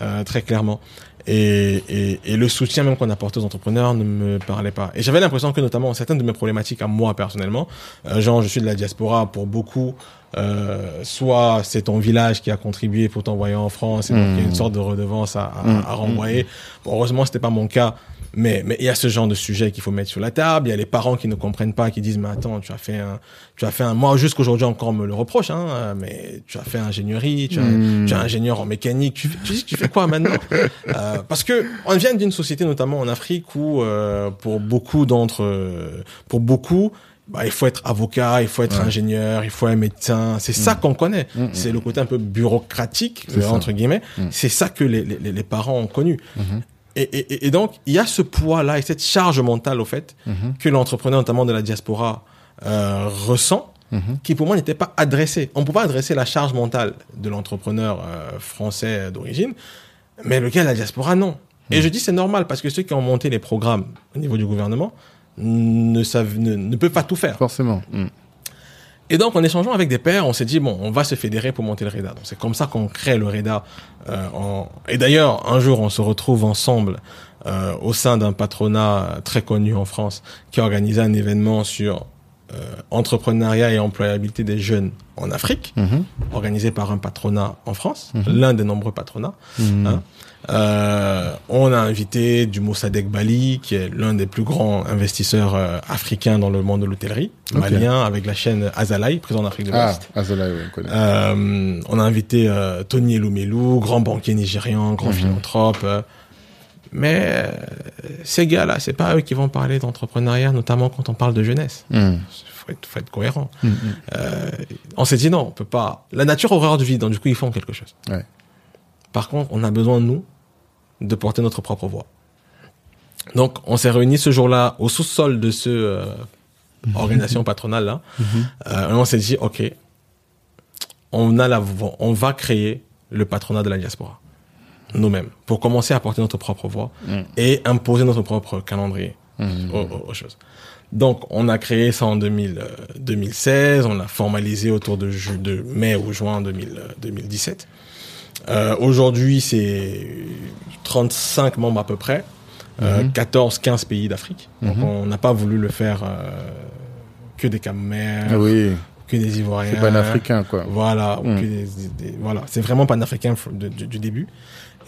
euh, très clairement. Et, et, et le soutien même qu'on apportait aux entrepreneurs ne me parlait pas. Et j'avais l'impression que notamment certaines de mes problématiques à moi personnellement, euh, genre je suis de la diaspora pour beaucoup, euh, soit c'est ton village qui a contribué pour t'envoyer en France, et donc il y a une sorte de redevance à, à, Mmh. à renvoyer. Bon, heureusement c'était pas mon cas. Mais mais il y a ce genre de sujet qu'il faut mettre sur la table. Il y a les parents qui ne comprennent pas, qui disent mais attends tu as fait un tu as fait un moi jusqu'aujourd'hui encore on me le reproche hein mais tu as fait ingénierie tu, as- Mm. tu es ingénieur en mécanique tu, fais- tu dis tu fais quoi maintenant? Euh, parce que on vient d'une société notamment en Afrique où euh, pour beaucoup d'entre pour beaucoup bah, il faut être avocat, il faut être Ouais. ingénieur, il faut être médecin. C'est ça qu'on connaît. Mm, mm. C'est le côté un peu bureaucratique, entre guillemets. Mm. C'est ça que les, les, les parents ont connu. Mhm. Et, et, et donc, il y a ce poids-là et cette charge mentale, au fait, Mhm. que l'entrepreneur, notamment de la diaspora, euh, ressent, Mhm. qui pour moi n'était pas adressé. On ne peut pas adresser la charge mentale de l'entrepreneur euh, français d'origine, mais lequel la diaspora, non. Et je dis c'est normal parce que ceux qui ont monté les programmes au niveau du gouvernement ne, savent, ne, ne peuvent pas tout faire. Forcément. Mm. Et donc, en échangeant avec des pairs, on s'est dit, bon, on va se fédérer pour monter le REDA. Donc, c'est comme ça qu'on crée le REDA. Euh, en... Et d'ailleurs, un jour, on se retrouve ensemble euh, au sein d'un patronat très connu en France qui a organisé un événement sur euh, entrepreneuriat et employabilité des jeunes en Afrique, Mhm. organisé par un patronat en France, Mhm. l'un des nombreux patronats. Mhm. Hein. Euh, on a invité du Mossadegh Bali, qui est l'un des plus grands investisseurs euh, africains dans le monde de l'hôtellerie, malien, avec la chaîne Azalai, présent en Afrique de Ah, l'Ouest. Azola, oui, on connaît. Euh, on a invité Tony Elumelu, grand banquier nigérian, grand Mhm. philanthrope. mais ces gars-là, c'est pas eux qui vont parler d'entrepreneuriat, notamment quand on parle de jeunesse. Mm. Faut être, faut être cohérent. Mm. Euh, on s'est dit non, on peut pas. La nature a horreur du vide, donc du coup ils font quelque chose. Ouais. Par contre, on a besoin nous de porter notre propre voix. Donc, on s'est réunis ce jour-là au sous-sol de ce euh, organisation patronale là. Euh, et on s'est dit ok, on a la on va créer le patronat de la diaspora nous-mêmes pour commencer à porter notre propre voix Mm. et imposer notre propre calendrier Mm. aux, aux- aux choses. Donc, on a créé ça en 2000, euh, 2016, on l'a formalisé autour de, mai ou juin 2000, euh, 2017. Euh, Aujourd'hui, c'est 35 membres à peu près, euh, Mhm. 14-15 pays d'Afrique. Donc, Mhm. on n'a pas voulu le faire euh, que des Camerounais, Ah oui, que des Ivoiriens. c'est pas un Africain, quoi. Voilà, Mm. des- des- voilà, c'est vraiment panafricain fr- de- du, début.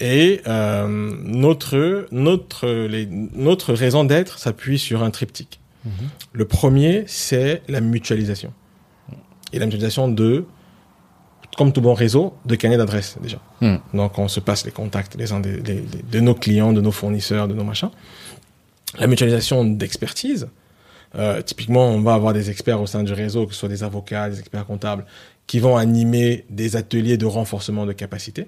Et euh, notre notre les, notre raison d'être s'appuie sur un triptyque. Mhm. Le premier, c'est la mutualisation. Et la mutualisation de, comme tout bon réseau, de carnet d'adresses déjà. Mm. Donc on se passe les contacts les uns des- de nos clients, de nos fournisseurs, de nos machins. La mutualisation d'expertise. Euh, typiquement, on va avoir des experts au sein du réseau, que ce soit des avocats, des experts comptables, qui vont animer des ateliers de renforcement de capacité.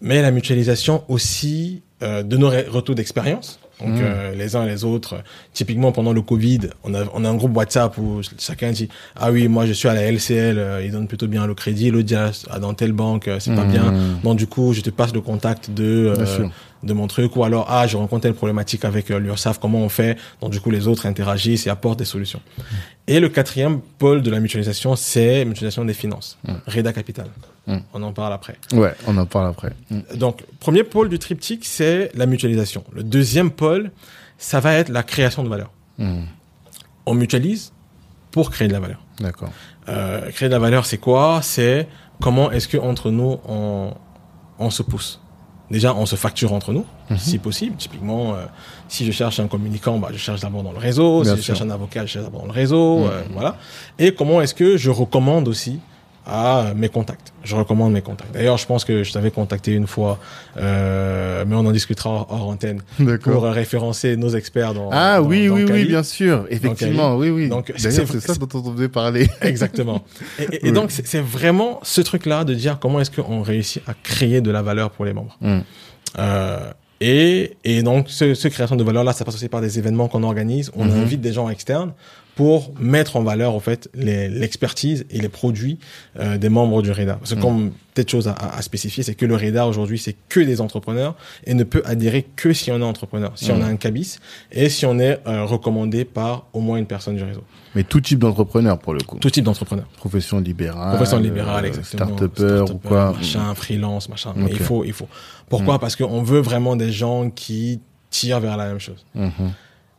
Mais la mutualisation aussi euh, de nos retours d'expérience. Donc Mmh. euh, les uns et les autres. Typiquement pendant le Covid, on a on a un groupe WhatsApp où chacun dit ah oui moi je suis à la LCL, euh, ils donnent plutôt bien le crédit, l'autre dit ah, dans telle banque euh, c'est pas Mmh. bien. Donc du coup je te passe le contact de euh. De mon truc ou alors ah je rencontre telle problématique avec euh, l'URSSAF comment on fait? Donc du coup les autres interagissent et apportent des solutions et le quatrième pôle de la mutualisation c'est mutualisation des finances Reda Capital Mm. on en parle après Ouais, on en parle après. Mm. donc premier pôle du triptyque c'est la mutualisation le deuxième pôle ça va être la création de valeur Mm. on mutualise pour créer de la valeur D'accord. euh, créer de la valeur, c'est quoi? C'est comment est-ce que entre nous on, on se pousse. Déjà, on se facture entre nous, Mhm. si possible. Typiquement, euh, si je cherche un communicant, bah, je cherche d'abord dans le réseau. Bien si je cherche un avocat, je cherche d'abord dans le réseau. Mhm. euh, voilà. Et comment est-ce que je recommande aussi à mes contacts. Je recommande mes contacts. D'ailleurs, je pense que je t'avais contacté une fois, euh, mais on en discutera hors, hors antenne pour D'accord. référencer nos experts dans. Ah dans- oui, dans oui, oui, bien sûr. Effectivement, oui, oui. Donc, c'est- ça dont on devait parler. Exactement. Et, et- et Oui. donc, c'est vraiment ce truc-là de dire comment est-ce qu'on réussit à créer de la valeur pour les membres. Mm. Euh, et, et donc, ce, ce création de valeur-là, ça passe aussi par des événements qu'on organise. On Mhm. invite des gens externes pour mettre en valeur, en fait, l'expertise et les produits euh, des membres du REDA. Parce que Mhm. comme peut-être chose à, à- spécifier, c'est que le REDA, aujourd'hui, c'est que des entrepreneurs et ne peut adhérer que si on est entrepreneur, si on Mhm. a un cabis et si on est euh, recommandé par au moins une personne du réseau. Mais tout type d'entrepreneur, pour le coup. Tout type d'entrepreneur. Profession libérale. Profession libérale, euh, exactement. Start-upper ou quoi. Machin, freelance, machin. Mais il faut, il faut. Pourquoi? Parce qu'on veut vraiment des gens qui tirent vers la même chose. Mhm.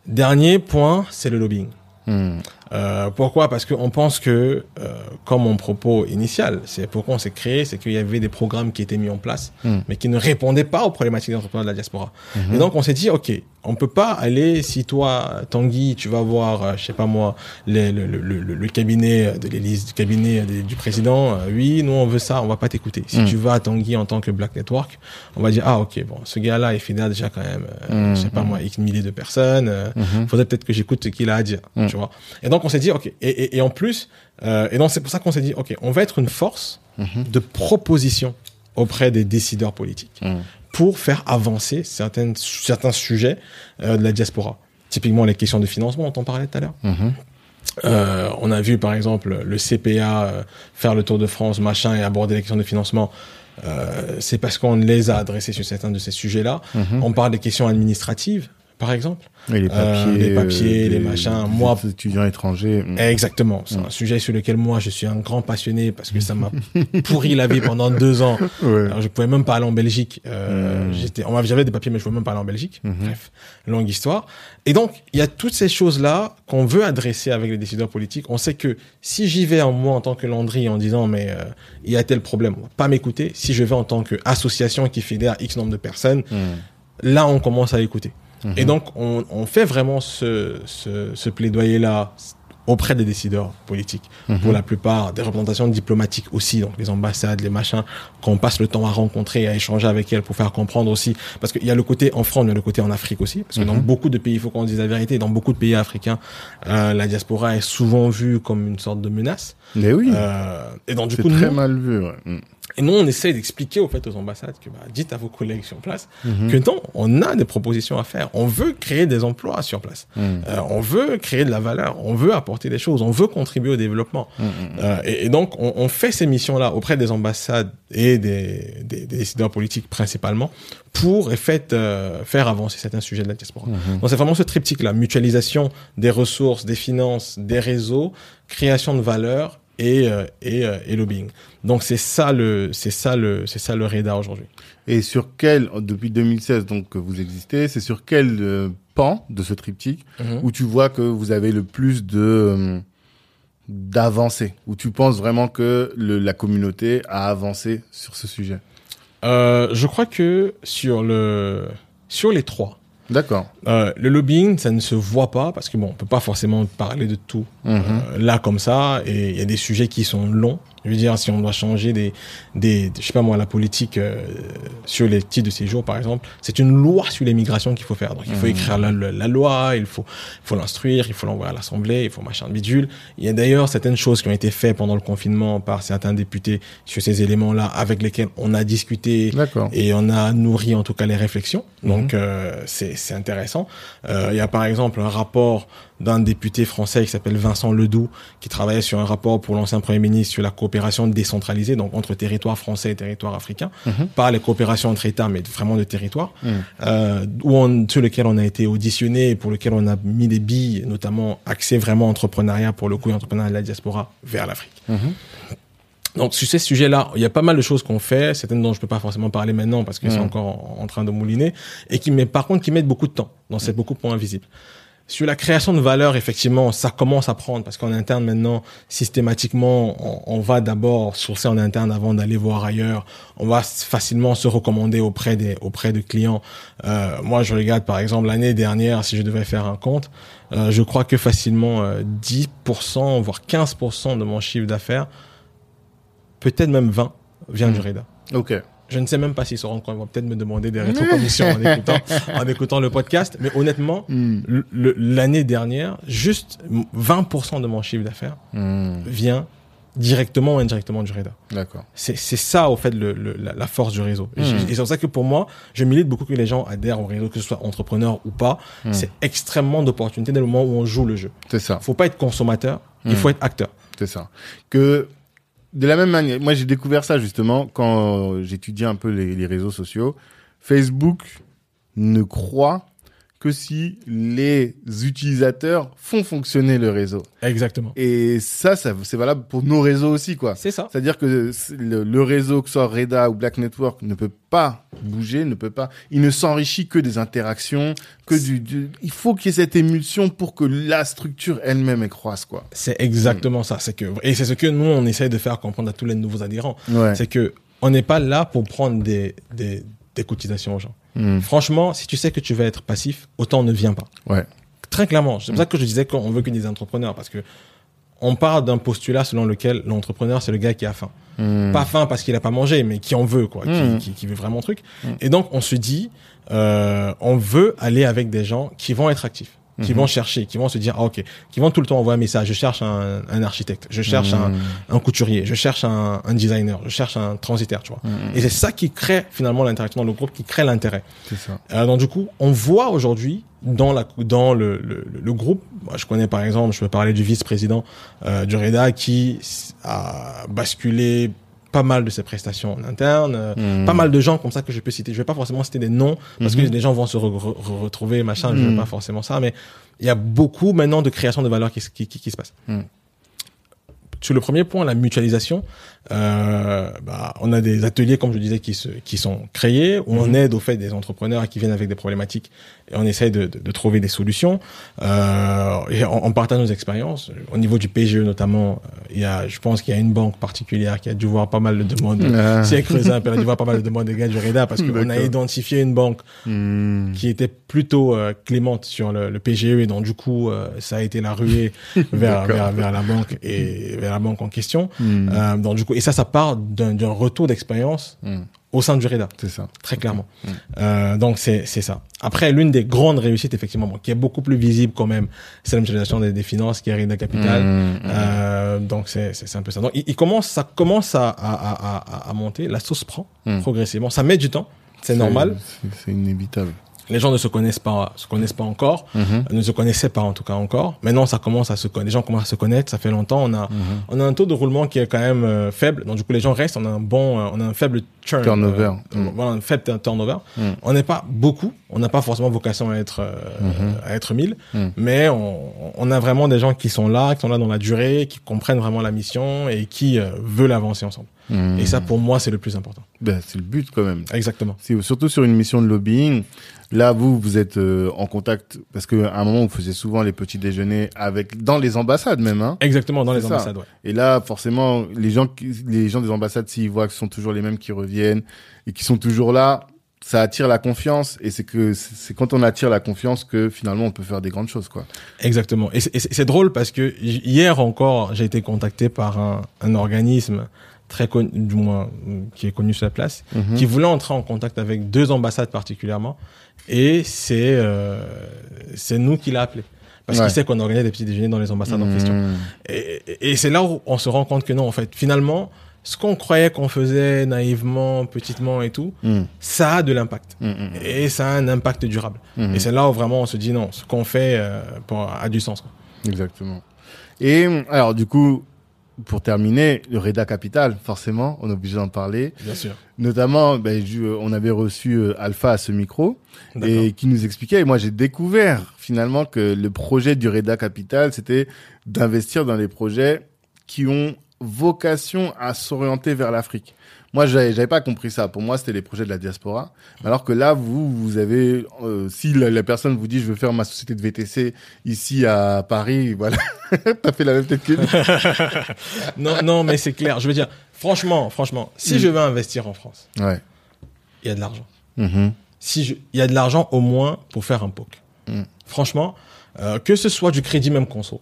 Dernier point, c'est le lobbying. Mm. Euh, pourquoi? Parce qu'on pense que, euh, comme mon propos initial, c'est pourquoi on s'est créé, c'est qu'il y avait des programmes qui étaient mis en place, Mm. mais qui ne répondaient pas aux problématiques des entrepreneurs de la diaspora. Mhm. Et donc on s'est dit, ok, on peut pas aller si toi, Tanguy, tu vas voir, euh, je sais pas moi, les- le, le, le, le cabinet de l'Élysée, du cabinet de- du président, euh, oui, nous on veut ça, on va pas t'écouter. Si Mm. tu vas à Tanguy en tant que Black Network, on va dire, ah ok, bon, ce gars-là, il fédère déjà quand même, euh, Mm. je sais pas moi, X milliers de personnes. euh, Mhm. faudrait peut-être que j'écoute ce qu'il a à dire, tu vois. Et donc on s'est dit, ok, et, et, et en plus, euh, et donc c'est pour ça qu'on s'est dit, ok, on va être une force de proposition auprès des décideurs politiques. Pour faire avancer certaines, certains sujets euh, de la diaspora. Typiquement les questions de financement, on t'en parlait tout à l'heure. Mhm. Euh, on a vu par exemple le CPA euh, faire le tour de France, machin, et aborder les questions de financement. Euh, c'est parce qu'on les a adressés sur certains de ces sujets-là. Mhm. On parle des questions administratives, par exemple. Et les Euh, papiers. les papiers, euh, les machins. des Moi- étudiants étrangers. Mm. Exactement. C'est un sujet sur lequel moi je suis un grand passionné parce que ça m'a pourri la vie pendant deux ans. Ouais. Alors je pouvais même pas aller en Belgique. Euh, Mm. J'étais, j'avais des papiers mais je pouvais même pas aller en Belgique. Mhm. Bref, longue histoire. Et donc il y a toutes ces choses là qu'on veut adresser avec les décideurs politiques. On sait que si j'y vais en moi en tant que Landry en disant mais euh, il y a tel problème, on va pas m'écouter. Si je vais en tant qu'association qui fédère X nombre de personnes, Mm. là on commence à écouter. Mhm. Et donc, on, on fait vraiment ce, ce, ce plaidoyer-là auprès des décideurs politiques. Mhm. Pour la plupart, des représentations diplomatiques aussi, donc les ambassades, les machins, qu'on passe le temps à rencontrer, à échanger avec elles pour faire comprendre aussi. Parce qu'il y a le côté en France, mais le côté en Afrique aussi. Parce que dans Mhm. beaucoup de pays, il faut qu'on dise la vérité, dans beaucoup de pays africains, euh, la diaspora est souvent vue comme une sorte de menace. Mais oui. Euh, et donc, du coup, très nous, mal vu. ouais. Et nous, on essaie d'expliquer au fait aux ambassades que bah, dites à vos collègues sur place Mhm. que non, on a des propositions à faire. On veut créer des emplois sur place. Mm. Euh, on veut créer de la valeur. On veut apporter des choses. On veut contribuer au développement. Mm. Euh, et, et donc, on, on fait ces missions-là auprès des ambassades et des, des, des décideurs politiques principalement pour en fait, euh, faire avancer certains sujets de la diaspora. Mhm. Donc, c'est vraiment ce triptyque-là. Mutualisation des ressources, des finances, des réseaux, création de valeur et, euh, et, euh, et lobbying. Donc, c'est ça le, c'est ça le, c'est ça le REDA aujourd'hui. Et sur quel, depuis 2016, donc, que vous existez, c'est sur quel euh, pan de ce triptyque où tu vois que vous avez le plus de euh, d'avancées, où tu penses vraiment que le, la communauté a avancé sur ce sujet? Euh, je crois que sur le, sur les trois, D'accord. euh, le lobbying, ça ne se voit pas parce que bon, on peut pas forcément parler de tout Mhm. euh, là comme ça et il y a des sujets qui sont longs Je veux dire, si on doit changer des, des, je sais pas moi, la politique euh, sur les titres de séjour, par exemple, c'est une loi sur l'immigration qu'il faut faire. Donc, il faut mmh. écrire la, la, loi, il faut, il faut l'instruire, il faut l'envoyer à l'Assemblée, il faut machin de bidule. Il y a d'ailleurs certaines choses qui ont été faites pendant le confinement par certains députés sur ces éléments-là, avec lesquels on a discuté et on a nourri en tout cas les réflexions. Donc, mmh. euh, c'est intéressant. Euh, il y a par exemple un rapport d'un député français qui s'appelle Vincent Ledoux, qui travaillait sur un rapport pour l'ancien Premier ministre sur la coopération décentralisée, donc entre territoires français et territoires africains, mhm. pas les coopérations entre États, mais vraiment de territoires, mhm. euh, où on, sur lequel on a été auditionné pour lequel on a mis des billes, notamment axé vraiment entrepreneuriat pour le coup, entrepreneuriat de la diaspora vers l'Afrique. Mhm. Donc sur ces sujets-là, il y a pas mal de choses qu'on fait, certaines dont je peux pas forcément parler maintenant parce que c'est encore en, train de mouliner, et qui, mais par contre, qui mettent beaucoup de temps. Donc c'est beaucoup de points invisibles. Sur la création de valeur, effectivement, ça commence à prendre parce qu'en interne maintenant, systématiquement, on, va d'abord sourcer en interne avant d'aller voir ailleurs. On va facilement se recommander auprès des auprès de clients. Euh, moi, je regarde par exemple l'année dernière, si je devais faire un compte, euh, je crois que facilement 10%, euh, voire 15% de mon chiffre d'affaires, peut-être même 20, vient du mmh. REDA. Ok. Je ne sais même pas s'ils se rendent compte. Ils vont peut-être me demander des rétrocommissions en, écoutant, en écoutant le podcast. Mais honnêtement, hmm. l'année dernière, juste 20% de mon chiffre d'affaires hmm. vient directement ou indirectement du REDA. D'accord. C'est ça, au fait, le, la, force du réseau. Et, hmm. c'est pour ça que pour moi, je milite beaucoup que les gens adhèrent au réseau, que ce soit entrepreneur ou pas. C'est extrêmement d'opportunités dès le moment où on joue le jeu. C'est ça. Faut pas être consommateur, il faut être acteur. C'est ça. Que de la même manière, moi j'ai découvert ça justement quand j'étudiais un peu les, les, réseaux sociaux. Facebook ne croit que si les utilisateurs font fonctionner le réseau. Exactement. Et ça, ça c'est valable pour nos réseaux aussi, quoi. C'est ça. C'est-à-dire que le, réseau, que ce soit Reda ou Black Network, ne peut pas bouger, ne peut pas. Il ne s'enrichit que des interactions, que du. il faut qu'il y ait cette émulsion pour que la structure elle-même croisse, quoi. C'est exactement ça. C'est que et c'est ce que nous on essaye de faire comprendre à tous les nouveaux adhérents. C'est que on n'est pas là pour prendre des, des, des cotisations aux gens. Hmm. Franchement, si tu sais que tu vas être passif, autant ne viens pas. Ouais. Très clairement. C'est pour ça que je disais qu'on veut que des entrepreneurs parce que on part d'un postulat selon lequel l'entrepreneur c'est le gars qui a faim. Hmm. Pas faim parce qu'il a pas mangé, mais qui en veut quoi, hmm. qui, qui, veut vraiment truc. Et donc on se dit, euh, on veut aller avec des gens qui vont être actifs qui vont mhm. chercher, qui vont se dire, ah, ok, qui vont tout le temps envoyer un message. Je cherche un, un architecte, je cherche un, mhm. un, couturier, je cherche un, un, designer, je cherche un transitaire, tu vois. Mhm. Et c'est ça qui crée finalement l'interaction dans le groupe, qui crée l'intérêt. C'est ça. Euh, donc du coup, on voit aujourd'hui dans la dans le, le, le, groupe, moi, je connais par exemple, je peux parler du vice-président euh, du REDA qui a basculé pas mal de ses prestations en interne, euh, hmm. pas mal de gens comme ça que je peux citer. Je vais pas forcément citer des noms parce que hmm. les gens vont se retrouver machin. Je vais hmm. pas forcément ça, mais il y a beaucoup maintenant de création de valeur qui, qui, qui, qui se passe. Sur le premier point, la mutualisation, bah, on a des ateliers, comme je disais, qui, se, qui sont créés, où on aide au fait des entrepreneurs qui viennent avec des problématiques et on essaye de, de, de trouver des solutions. Euh, et on, on, partage nos expériences. Au niveau du PGE notamment, euh, il y a, je pense qu'il y a une banque particulière qui a dû voir pas mal de demandes. Ah. Si elle creusé un peu, elle a dû voir pas mal de demandes des gars du REDA parce qu'on a identifié une banque hmm. qui était plutôt euh, clémente sur le, le, PGE et donc du coup, euh, ça a été la ruée vers, vers, vers, la banque et vers la banque en question. Hmm. Euh, donc du coup, et ça, ça part d'un retour d'expérience hmm au sein du REDA. C'est ça. Très clairement. Mm. Euh, donc c'est c'est ça. Après, l'une des grandes réussites, effectivement, qui est beaucoup plus visible quand même, c'est la mutualisation des, des, finances qui est REDA Capital. Euh, donc c'est c'est un peu ça. Donc il, commence, ça commence à, à, à, à monter. La sauce prend progressivement. Ça met du temps. C'est normal. C'est inévitable les gens ne se connaissent pas, se connaissent pas encore, mhm. ne se connaissaient pas en tout cas encore. Maintenant, ça commence à se connaître. Les gens commencent à se connaître. Ça fait longtemps. On a, mhm. on a un taux de roulement qui est quand même euh, faible. Donc du coup, les gens restent. On a un bon, euh, on a un faible churn, turnover. Euh, mhm. Voilà, un faible turnover. On n'est pas beaucoup. On n'a pas forcément vocation à être à être mille, mais on, on, a vraiment des gens qui sont là, qui sont là dans la durée, qui comprennent vraiment la mission et qui veulent avancer ensemble. Et ça, pour moi, c'est le plus important. Ben, c'est le but quand même. Exactement. Surtout sur une mission de lobbying. Là, vous, vous êtes euh, en contact parce qu'à un moment, vous faisiez souvent les petits déjeuners avec dans les ambassades même. Hein Exactement, dans les ambassades. Ouais. Et là, forcément, les gens, les gens des ambassades, s'ils voient que ce sont toujours les mêmes qui reviennent et qui sont toujours là, ça attire la confiance et c'est que c'est quand on attire la confiance que finalement on peut faire des grandes choses quoi. Exactement. Et c'est drôle parce que hier encore j'ai été contacté par un, un organisme très connu, du moins qui est connu sur la place, mhm. qui voulait entrer en contact avec deux ambassades particulièrement et c'est euh, c'est nous qui l'a appelé parce qu'il sait qu'on organisait des petits déjeuners dans les ambassades en mhm. question. Et, et c'est là où on se rend compte que non en fait finalement ce qu'on croyait qu'on faisait naïvement, petitement et tout, hmm. ça a de l'impact. Et ça a un impact durable. Et c'est là où vraiment on se dit non, ce qu'on fait euh, a du sens. Exactement. Et alors du coup, pour terminer, le Reda Capital, forcément, on est obligé d'en parler. Bien sûr. Notamment, ben, on avait reçu euh, Alpha à ce micro et qui nous expliquait. Et moi, j'ai découvert finalement que le projet du Reda Capital, c'était d'investir dans les projets qui ont vocation à s'orienter vers l'Afrique. Moi, j'avais, j'avais pas compris ça. Pour moi, c'était les projets de la diaspora. Alors que là, vous, vous avez, euh, si la, personne vous dit, je veux faire ma société de VTC ici à Paris, voilà, t'as fait la même tête que non, non, mais c'est clair. Je veux dire, franchement, franchement, si je veux investir en France, ouais, il y a de l'argent. Mm-hmm. Si je, il y a de l'argent au moins pour faire un POC. Mm. Franchement, euh, que ce soit du crédit même conso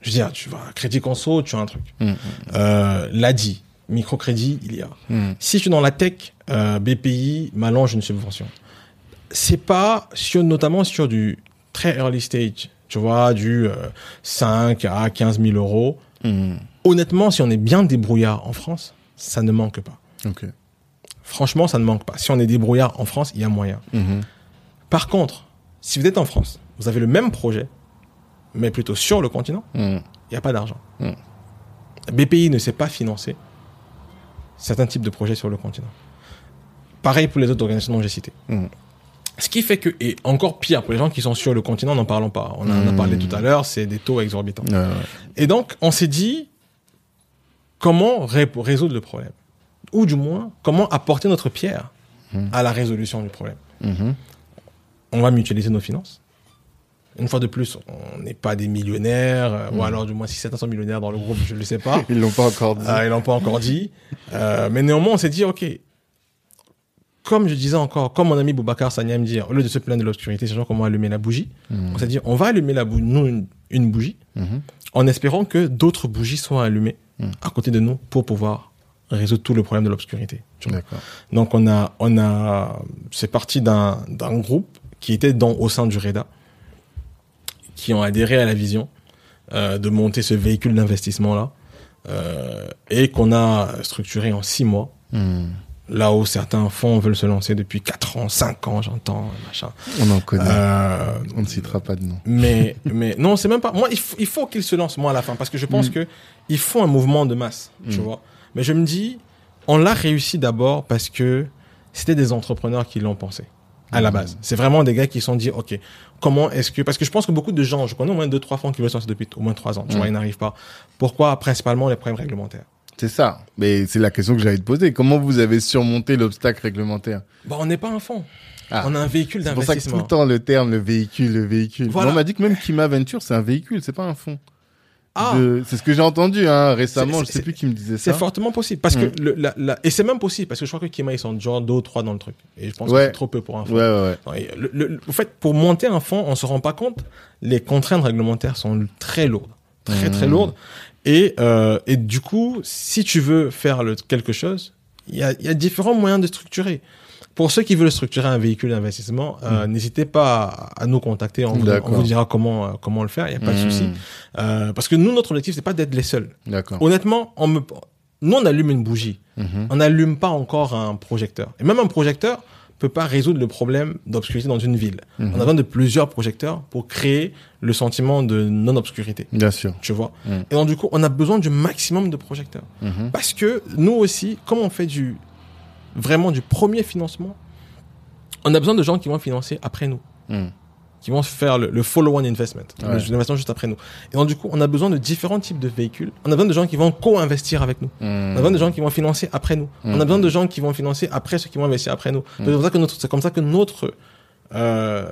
je veux dire, tu vas crédit conso, tu as un truc. Mmh, mmh, mmh. Euh, L'ADI, microcrédit, il y a. Si tu es dans la tech, euh, BPI m'allonge une subvention. C'est pas sur, notamment sur du très early stage, tu vois, du euh, 5 à 15 000 euros. Honnêtement, si on est bien débrouillard en France, ça ne manque pas. Okay. Franchement, ça ne manque pas. Si on est débrouillard en France, il y a moyen. Par contre, si vous êtes en France, vous avez le même projet, mais plutôt sur le continent, hmm. il n'y a pas d'argent. Hmm. BPI ne sait pas financer certains types de projets sur le continent. Pareil pour les autres organisations dont j'ai citées. Hmm. Ce qui fait que, et encore pire pour les gens qui sont sur le continent, n'en parlons pas. On en a parlé tout à l'heure, c'est des taux exorbitants. Et donc, on s'est dit, comment résoudre le problème? Ou du moins, comment apporter notre pierre à la résolution du problème? On va mutualiser nos finances une fois de plus, on n'est pas des millionnaires, euh, ou hmm. alors du moins si 700 millionnaires dans le groupe, je ne le sais pas. ils l'ont pas encore dit. Euh, ils l'ont pas encore dit. Euh, mais néanmoins, on s'est dit, ok, comme je disais encore, comme mon ami Boubacar Sanya me dit, au lieu de se plaindre de l'obscurité, c'est genre comment allumer la bougie. Hmm. On s'est dit, on va allumer la bougie, nous une, bougie, hmm. en espérant que d'autres bougies soient allumées à côté de nous pour pouvoir résoudre tout le problème de l'obscurité. Donc on a, on a, c'est parti d'un d'un groupe qui était dans au sein du REDA qui ont adhéré à la vision euh, de monter ce véhicule d'investissement là euh, et qu'on a structuré en six mois. Hmm. Là où certains fonds veulent se lancer depuis 4 ans, 5 ans, j'entends, machin. On en connaît. Euh, on ne citera pas de nom. Mais, mais non, c'est même pas. Moi, il, faut qu'ils se lancent, moi, à la fin, parce que je pense hmm. que il faut un mouvement de masse, tu hmm. vois. Mais je me dis, on l'a réussi d'abord parce que c'était des entrepreneurs qui l'ont pensé à la base. C'est vraiment des gars qui se sont dit, OK, comment est-ce que, parce que je pense que beaucoup de gens, je connais au moins deux, trois fonds qui veulent sortir depuis au moins trois ans, tu vois, ils n'arrivent pas. Pourquoi? Principalement les problèmes réglementaires? C'est ça. Mais c'est la question que j'allais te poser. Comment vous avez surmonté l'obstacle réglementaire? Bah, on n'est pas un fonds. Ah. On a un véhicule d'investissement. C'est pour ça que tout le temps le terme, le véhicule, le véhicule. On m'a dit que même Kima Venture, c'est un véhicule, c'est pas un fonds. Ah. C'est ce que j'ai entendu hein, récemment. Je sais plus qui me disait ça. C'est fortement possible parce que mm. le, la, la, et c'est même possible parce que je crois que Kima ils sont genre deux ou trois dans le truc et je pense que c'est trop peu pour un fond. Ouais, ouais, le, le, en fait, pour monter un fond, on se rend pas compte. Les contraintes réglementaires sont très lourdes, très très mm. lourdes. Et euh, et du coup, si tu veux faire quelque chose, il y a, y a différents moyens de structurer. Pour ceux qui veulent structurer un véhicule d'investissement, euh, mm. n'hésitez pas à, nous contacter. On vous, on vous, dira comment euh, comment le faire. Il n'y a pas de souci. Euh, parce que nous, notre objectif, c'est pas d'être les seuls. Honnêtement, on me, nous, on allume une bougie. Mm-hmm. On n'allume pas encore un projecteur. Et même un projecteur peut pas résoudre le problème d'obscurité dans une ville. On a besoin de plusieurs projecteurs pour créer le sentiment de non-obscurité. Bien sûr. Tu vois? Et donc, du coup, on a besoin du maximum de projecteurs. Parce que nous aussi, comme on fait du vraiment du premier financement, on a besoin de gens qui vont financer après nous. Hmm. Qui vont faire le, follow-on investment, l'investissement juste après nous. Et donc, du coup, on a besoin de différents types de véhicules. On a besoin de gens qui vont co-investir avec nous. On a besoin de gens qui vont financer après nous. On a hmm. besoin de gens qui vont financer après ceux qui vont investir après nous. Hmm. C'est comme ça que notre, c'est comme ça que notre euh,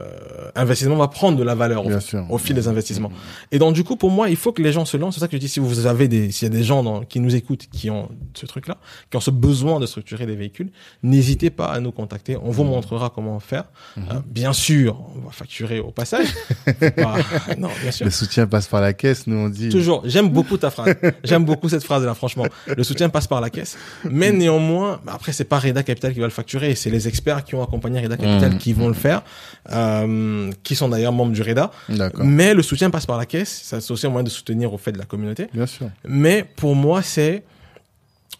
investissement va prendre de la valeur au, au fil des investissements. Et donc du coup, pour moi, il faut que les gens se lancent. C'est ça que je dis. Si vous avez des, s'il y a des gens dans- qui nous écoutent, qui ont ce truc-là, qui ont ce besoin de structurer des véhicules, n'hésitez pas à nous contacter. On vous Mmh. montrera comment faire. Euh, bien sûr, on va facturer au passage. Non, bien sûr. Le soutien passe par la caisse, nous on dit. Toujours. J'aime beaucoup ta phrase. J'aime beaucoup cette phrase là, franchement. Le soutien passe par la caisse. Mais néanmoins, bah, après, c'est pas Reda Capital qui va le facturer. C'est les experts qui ont accompagné Reda Capital Mmh. qui vont le faire, euh, qui sont d'ailleurs membres du Reda. Mais le soutien passe par la caisse. Ça, c'est aussi un moyen de soutenir au fait de la communauté. Bien sûr. Mais pour moi, c'est,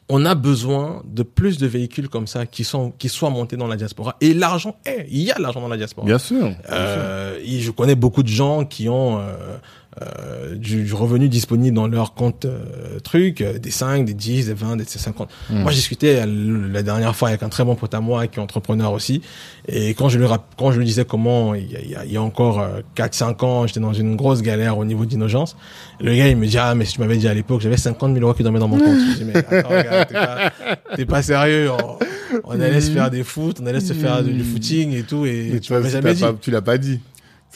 on a besoin de plus de véhicules comme ça qui sont, qui soient montés dans la diaspora. Et l'argent est, il y a de l'argent dans la diaspora. Bien sûr. Euh, je connais beaucoup de gens qui ont euh, euh, du, du revenu disponible dans leur compte euh, truc, euh, des 5, des 10, des 20, des 50. Mm. Moi, j'ai discuté euh, la dernière fois avec un très bon pote à moi qui est entrepreneur aussi. Et quand je lui, quand je lui disais comment, il y a, il y a, encore euh, 4-5 ans, j'étais dans une grosse galère au niveau d'innocence, le gars, il me dit, ah, mais si tu m'avais dit à l'époque, j'avais 50 000 euros qui dormaient dans mon compte. Je dis, mais attends, gars, t'es pas, t'es pas sérieux. On, on allait se faire des foot, on allait se faire du, du footing et tout. Et tu m'avais jamais dit. tu l'as pas dit.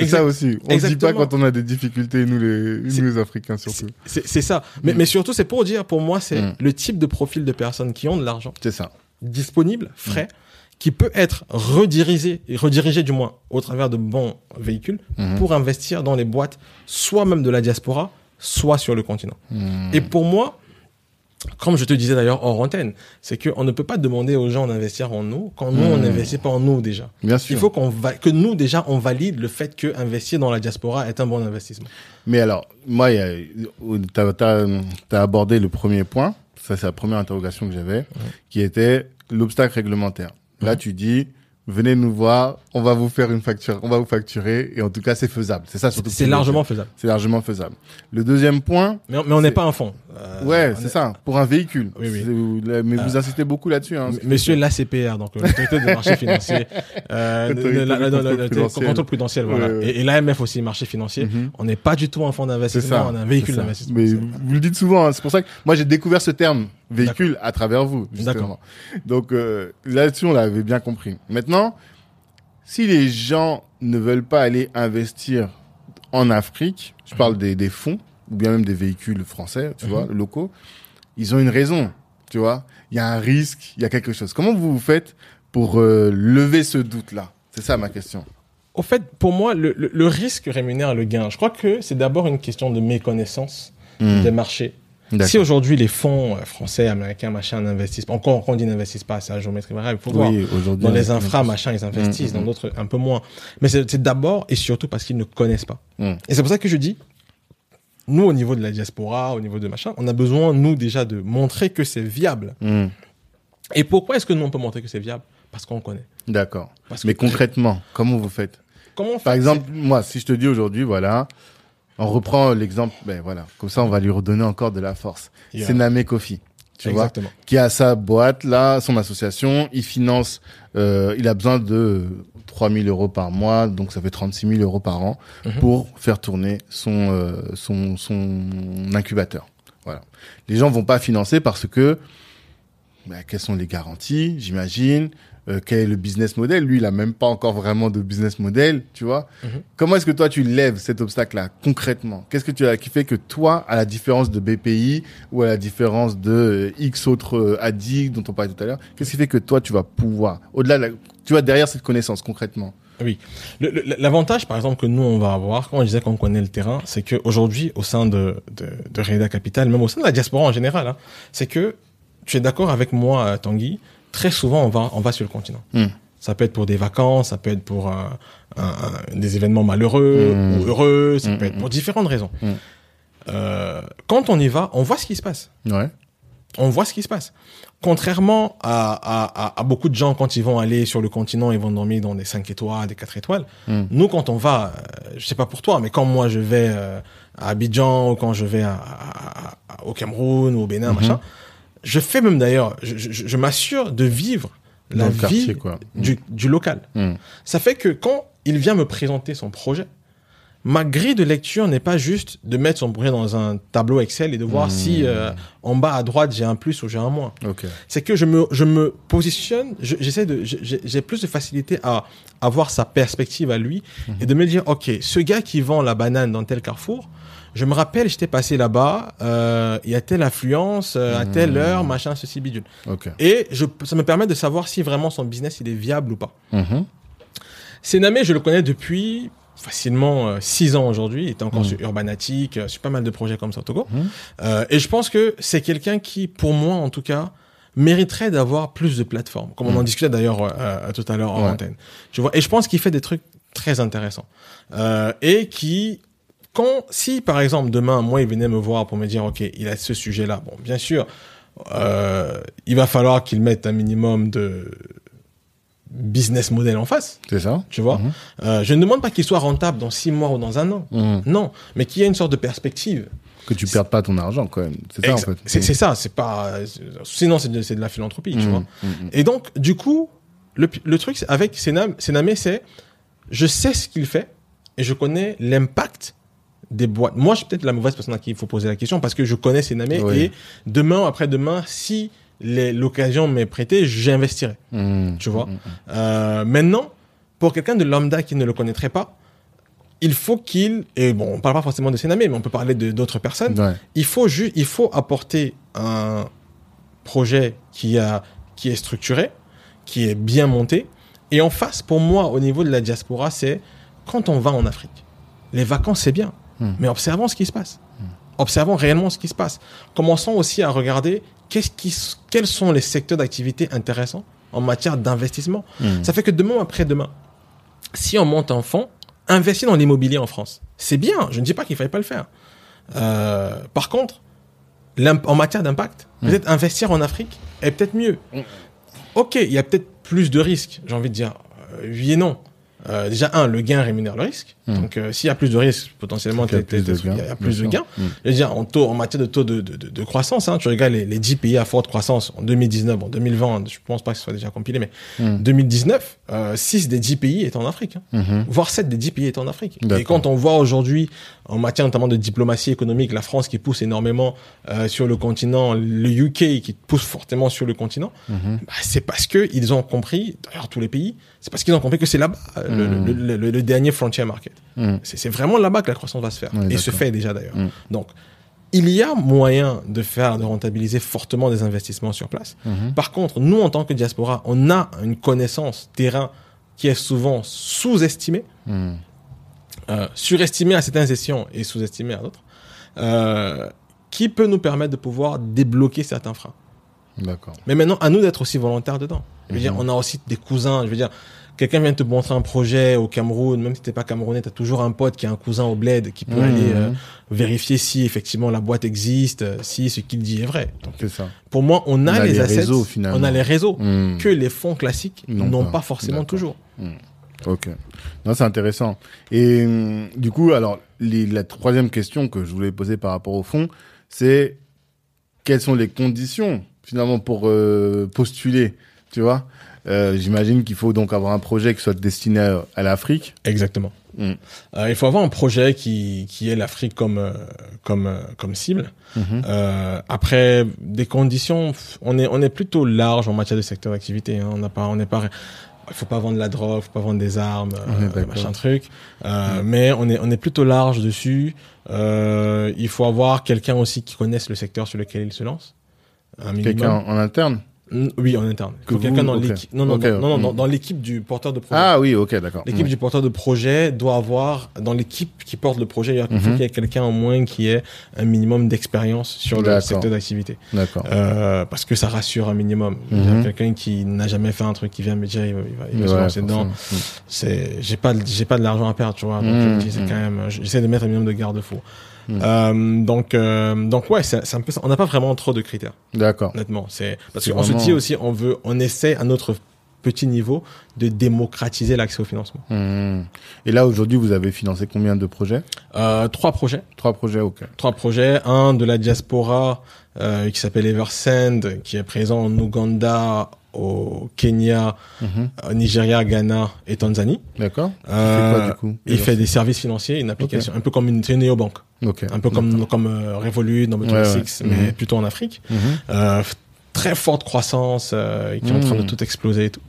C'est Exact- ça aussi. On dit pas quand on a des difficultés, nous les, nous les Africains surtout. C'est ça. Mais, mais surtout, c'est pour dire, pour moi, c'est Mm. le type de profil de personnes qui ont de l'argent C'est ça. disponible, frais, qui peut être redirigé, redirigé du moins au travers de bons véhicules Mhm. pour investir dans les boîtes, soit même de la diaspora, soit sur le continent. Et pour moi, comme je te disais d'ailleurs hors antenne, c'est qu'on ne peut pas demander aux gens d'investir en nous quand nous, on Mhm. n'investit pas en nous déjà. Bien sûr. Il faut qu'on va, que nous déjà, on valide le fait que investir dans la diaspora est un bon investissement. Mais alors, moi, tu as, abordé le premier point. Ça, c'est la première interrogation que j'avais, qui était l'obstacle réglementaire. Là, tu dis, venez nous voir, on va vous faire une facture, on va vous facturer, et en tout cas, c'est faisable. C'est ça surtout. C'est largement faisable. C'est largement faisable. Le deuxième point, Mais, on n'est pas un fonds. Euh, ouais, c'est est- ça, pour un véhicule. Oui, oui. C'est- Mais vous insistez beaucoup là-dessus. Hein, Monsieur l'ACPR, donc euh, l'autorité de marché financier, euh, de- de- L'autorité la- du la- la- contrôle prudentiel. voilà. Ouais, ouais. Et, et l'AMF aussi, marché financier. Mhm. On n'est pas du tout un fonds d'investissement, on a un véhicule d'investissement. Mais vous le dites souvent, hein, c'est pour ça que moi j'ai découvert ce terme véhicule à travers vous, justement. D'accord. Donc euh, là-dessus, on l'avait bien compris. Maintenant, si les gens ne veulent pas aller investir en Afrique, je parle des, des fonds ou bien même des véhicules français, tu Mhm. vois, locaux, ils ont une raison, tu vois. Il y a un risque, il y a quelque chose. Comment vous vous faites pour euh, lever ce doute-là? C'est ça ma question. Au fait, pour moi, le, le- le risque rémunère le gain. Je crois que c'est d'abord une question de méconnaissance Hmm. des marchés. Si aujourd'hui les fonds euh, français, américains, machin, n'investissent pas, encore on dit n'investissent pas, c'est la géométrie variable, il faut voir. Oui, aujourd'hui. Dans les a- infras, machin, ils investissent, Mm, dans d'autres, un peu moins. Mais c'est d'abord et surtout parce qu'ils ne connaissent pas. Et c'est pour ça que je dis, nous, au niveau de la diaspora, au niveau de machin, on a besoin, nous, déjà, de montrer que c'est viable. Hmm. Et pourquoi est-ce que nous, on peut montrer que c'est viable? Parce qu'on connaît. D'accord. Mais que- concrètement, comment vous faites? Comment on fait? Par exemple, moi, si je te dis aujourd'hui, voilà, on reprend l'exemple, ben voilà, comme ça, on va lui redonner encore de la force. Yeah. C'est Namé Kofi, tu Exactement. vois, qui a sa boîte là, son association, il finance, euh, il a besoin de 3000 euros par mois, donc ça fait 36 000 euros par an Mhm. pour faire tourner son, euh, son, son incubateur. Voilà. Les gens vont pas financer parce que, ben, quelles sont les garanties, j'imagine, euh, quel est le business model. Lui, il a même pas encore vraiment de business model, tu vois. Mhm. Comment est-ce que toi, tu lèves cet obstacle-là, concrètement? Qu'est-ce que tu as qui fait que toi, à la différence de BPI ou à la différence de euh, X autres euh, addicts dont on parlait tout à l'heure, qu'est-ce qui fait que toi, tu vas pouvoir, au-delà, de la- tu vois, derrière cette connaissance, concrètement? Oui. L'avantage, par exemple, que nous, on va avoir, quand on disait qu'on connaît le terrain, c'est qu'aujourd'hui, au sein de, de, de Reda Capital, même au sein de la diaspora en général, hein, c'est que tu es d'accord avec moi, euh, Tanguy, très souvent, on va, on va sur le continent. Hmm. Ça peut être pour des vacances, ça peut être pour un- un- des événements malheureux Hmm. ou heureux, ça Hmm, peut être pour différentes raisons. Euh, quand on y va, on voit ce qui se passe Ouais. on voit ce qui se passe. Contrairement à, à, à, à beaucoup de gens, quand ils vont aller sur le continent, ils vont dormir dans des 5 étoiles, des 4 étoiles. Nous, quand on va, euh, je sais pas pour toi, mais quand moi je vais euh, à Abidjan ou quand je vais au Cameroun ou au Bénin, machin, je fais même d'ailleurs, je, je, je m'assure de vivre la quartier, vie quoi. du, du local. Hmm. Ça fait que quand il vient me présenter son projet, ma grille de lecture n'est pas juste de mettre son projet dans un tableau Excel et de voir si euh, en bas à droite j'ai un plus ou j'ai un moins. C'est que je me, je me positionne, je- j'essaie de, j'ai j'ai plus de facilité à avoir sa perspective à lui et de me dire, ok, ce gars qui vend la banane dans tel carrefour, je me rappelle, j'étais passé là-bas, euh, il y a telle affluence, euh, à telle heure, machin, ceci, bidule. Ok. Et je, ça me permet de savoir si vraiment son business il est viable ou pas. Mhm. Sename, je le connais depuis facilement 6 ans aujourd'hui. Il était encore sur Urbanatic, euh, sur pas mal de projets comme ça au Togo. Euh, et je pense que c'est quelqu'un qui, pour moi en tout cas, mériterait d'avoir plus de plateformes. Comme on en discutait d'ailleurs euh, euh, tout à l'heure en Ouais. antenne. Tu vois. Et je pense qu'il fait des trucs très intéressants. Euh, et qui, quand, si par exemple demain, moi, il venait me voir pour me dire, OK, il a ce sujet-là. Bon, bien sûr, euh, il va falloir qu'il mette un minimum de business model en face C'est ça tu vois? Mhm. Euh, je ne demande pas qu'il soit rentable dans six mois ou dans un an. Mhm. Non, mais qu'il y ait une sorte de perspective. Que tu perdes pas ton argent quand même. C'est ça en fait. C'est c'est ça, c'est pas. Sinon, c'est de, de la philanthropie, tu Mhm. vois. Mhm. Et donc, du coup, le, le truc avec Senam, Sename, c'est je sais ce qu'il fait et je connais l'impact des boîtes. Moi, je suis peut-être la mauvaise personne à qui il faut poser la question parce que je connais Sename Oui. et demain, après-demain, si l'occasion m'est prêtée, j'investirai. Mhm. Tu vois? Euh, maintenant, pour quelqu'un de lambda qui ne le connaîtrait pas, il faut qu'il et bon, on parle pas forcément de Sename, mais on peut parler de d'autres personnes. Ouais. Il faut juste, il faut apporter un projet qui a qui est structuré, qui est bien monté. Et en face, pour moi, au niveau de la diaspora, c'est quand on va en Afrique. Les vacances, c'est bien, Hmm. mais observons ce qui se passe. Observons réellement ce qui se passe. Commençons aussi à regarder qui, quels sont les secteurs d'activité intéressants en matière d'investissement. Mhm. Ça fait que demain après-demain, si on monte un fonds, investir dans l'immobilier en France, c'est bien. Je ne dis pas qu'il ne fallait pas le faire. Euh, par contre, en matière d'impact, peut-être investir en Afrique est peut-être mieux. Ok, il y a peut-être plus de risques, j'ai envie de dire. Euh, oui et non. Euh, déjà, un, le gain rémunère le risque. Donc, euh, s'il y a plus de risques, potentiellement, Il y a plus de gains. Mm. Je veux dire, en, taux, en matière de taux de, de, de, de croissance, hein, tu regardes les, les 10 pays à forte croissance en 2019, bon, 2020, je pense pas que ce soit déjà compilé, mais Mm. 2019, euh, 6 des 10 pays étaient en Afrique. Hein, Mhm. voire 7 des 10 pays étaient en Afrique. Et quand on voit aujourd'hui, en matière notamment de diplomatie économique, la France qui pousse énormément euh, sur le continent, le UK qui pousse fortement sur le continent, Mhm. bah, c'est parce que ils ont compris, d'ailleurs tous les pays, c'est parce qu'ils ont compris que c'est là-bas euh, le, Mhm. le, le- le- le dernier frontier market. Mhm. C'est vraiment là-bas que la croissance va se faire. Et se fait déjà d'ailleurs. Donc, il y a moyen de faire, de rentabiliser fortement des investissements sur place. Par contre, nous, en tant que diaspora, on a une connaissance terrain qui est souvent sous-estimée. Euh, surestimée à certaines sessions et sous-estimée à d'autres, euh, qui peut nous permettre de pouvoir débloquer certains freins. D'accord. Mais maintenant, à nous d'être aussi volontaires dedans. Je veux dire, on a aussi des cousins. Je veux dire, quelqu'un vient te montrer un projet au Cameroun, même si t'es pas camerounais, t'as toujours un pote qui a un cousin au bled qui peut Mhm. aller euh, vérifier si effectivement la boîte existe, si ce qu'il dit est vrai. Donc, C'est ça. pour moi, on a, On a les, les assets, réseaux, finalement. on a les réseaux Mhm. que les fonds classiques Non n'ont pas. pas. forcément toujours. Ok. Non, c'est intéressant. Et hum, du coup, alors, les- la troisième question que je voulais poser par rapport au fond, c'est quelles sont les conditions finalement pour euh, postuler, tu vois? Euh, J'imagine qu'il faut donc avoir un projet qui soit destiné à, à l'Afrique. Exactement. Mm. Euh, il faut avoir un projet qui, qui ait l'Afrique comme, comme, comme cible. Euh, après, des conditions, on est, on est plutôt large en matière de secteur d'activité. Hein. On n'a pas, on n'est pas, il faut pas vendre de la drogue, faut pas vendre des armes, euh, machin truc. Euh, Mais on est, on est plutôt large dessus. Euh, il faut avoir quelqu'un aussi qui connaisse le secteur sur lequel il se lance. Quelqu'un en, en interne Oui, en interne. Que quelqu'un dans l'équipe. Non, non, non, non, mm. dans, dans l'équipe du porteur de projet. Ah oui, ok, d'accord. L'équipe Ouais. du porteur de projet doit avoir, dans l'équipe qui porte le projet, il faut qu'il y ait quelqu'un au moins qui ait un minimum d'expérience sur le secteur d'activité. D'accord. Euh, parce que ça rassure un minimum. Mhm. dire, Quelqu'un qui n'a jamais fait un truc, qui vient me dire, il va, il va, il va se lancer dedans. forcément. C'est, j'ai pas, de- j'ai pas de l'argent à perdre, tu vois. Donc, c'est Mhm. quand même, j'essaie de mettre un minimum de garde-fous. Euh, donc, euh, donc ouais, c'est, un peu ça. On n'a pas vraiment trop de critères D'accord. honnêtement c'est parce qu'on se vraiment- dit aussi on veut on essaie à notre petit niveau, de démocratiser l'accès au financement. Mmh. Et là, aujourd'hui, vous avez financé combien de projets? Euh, Trois projets. Trois projets, ok. Trois projets. Un de la diaspora euh, qui s'appelle Eversend, qui est présent en Ouganda, au Kenya, au Nigeria, Ghana et Tanzanie. D'accord. Euh, il fait quoi, du coup? Il fait des services financiers, une application, un peu comme une, une néobanque. Ok. Un peu comme, comme euh, Revolut, Number Ouais, 26, ouais. mais Mhm. plutôt en Afrique. Mhm. Très forte croissance euh, qui est en train de Mhm. tout exploser et tout.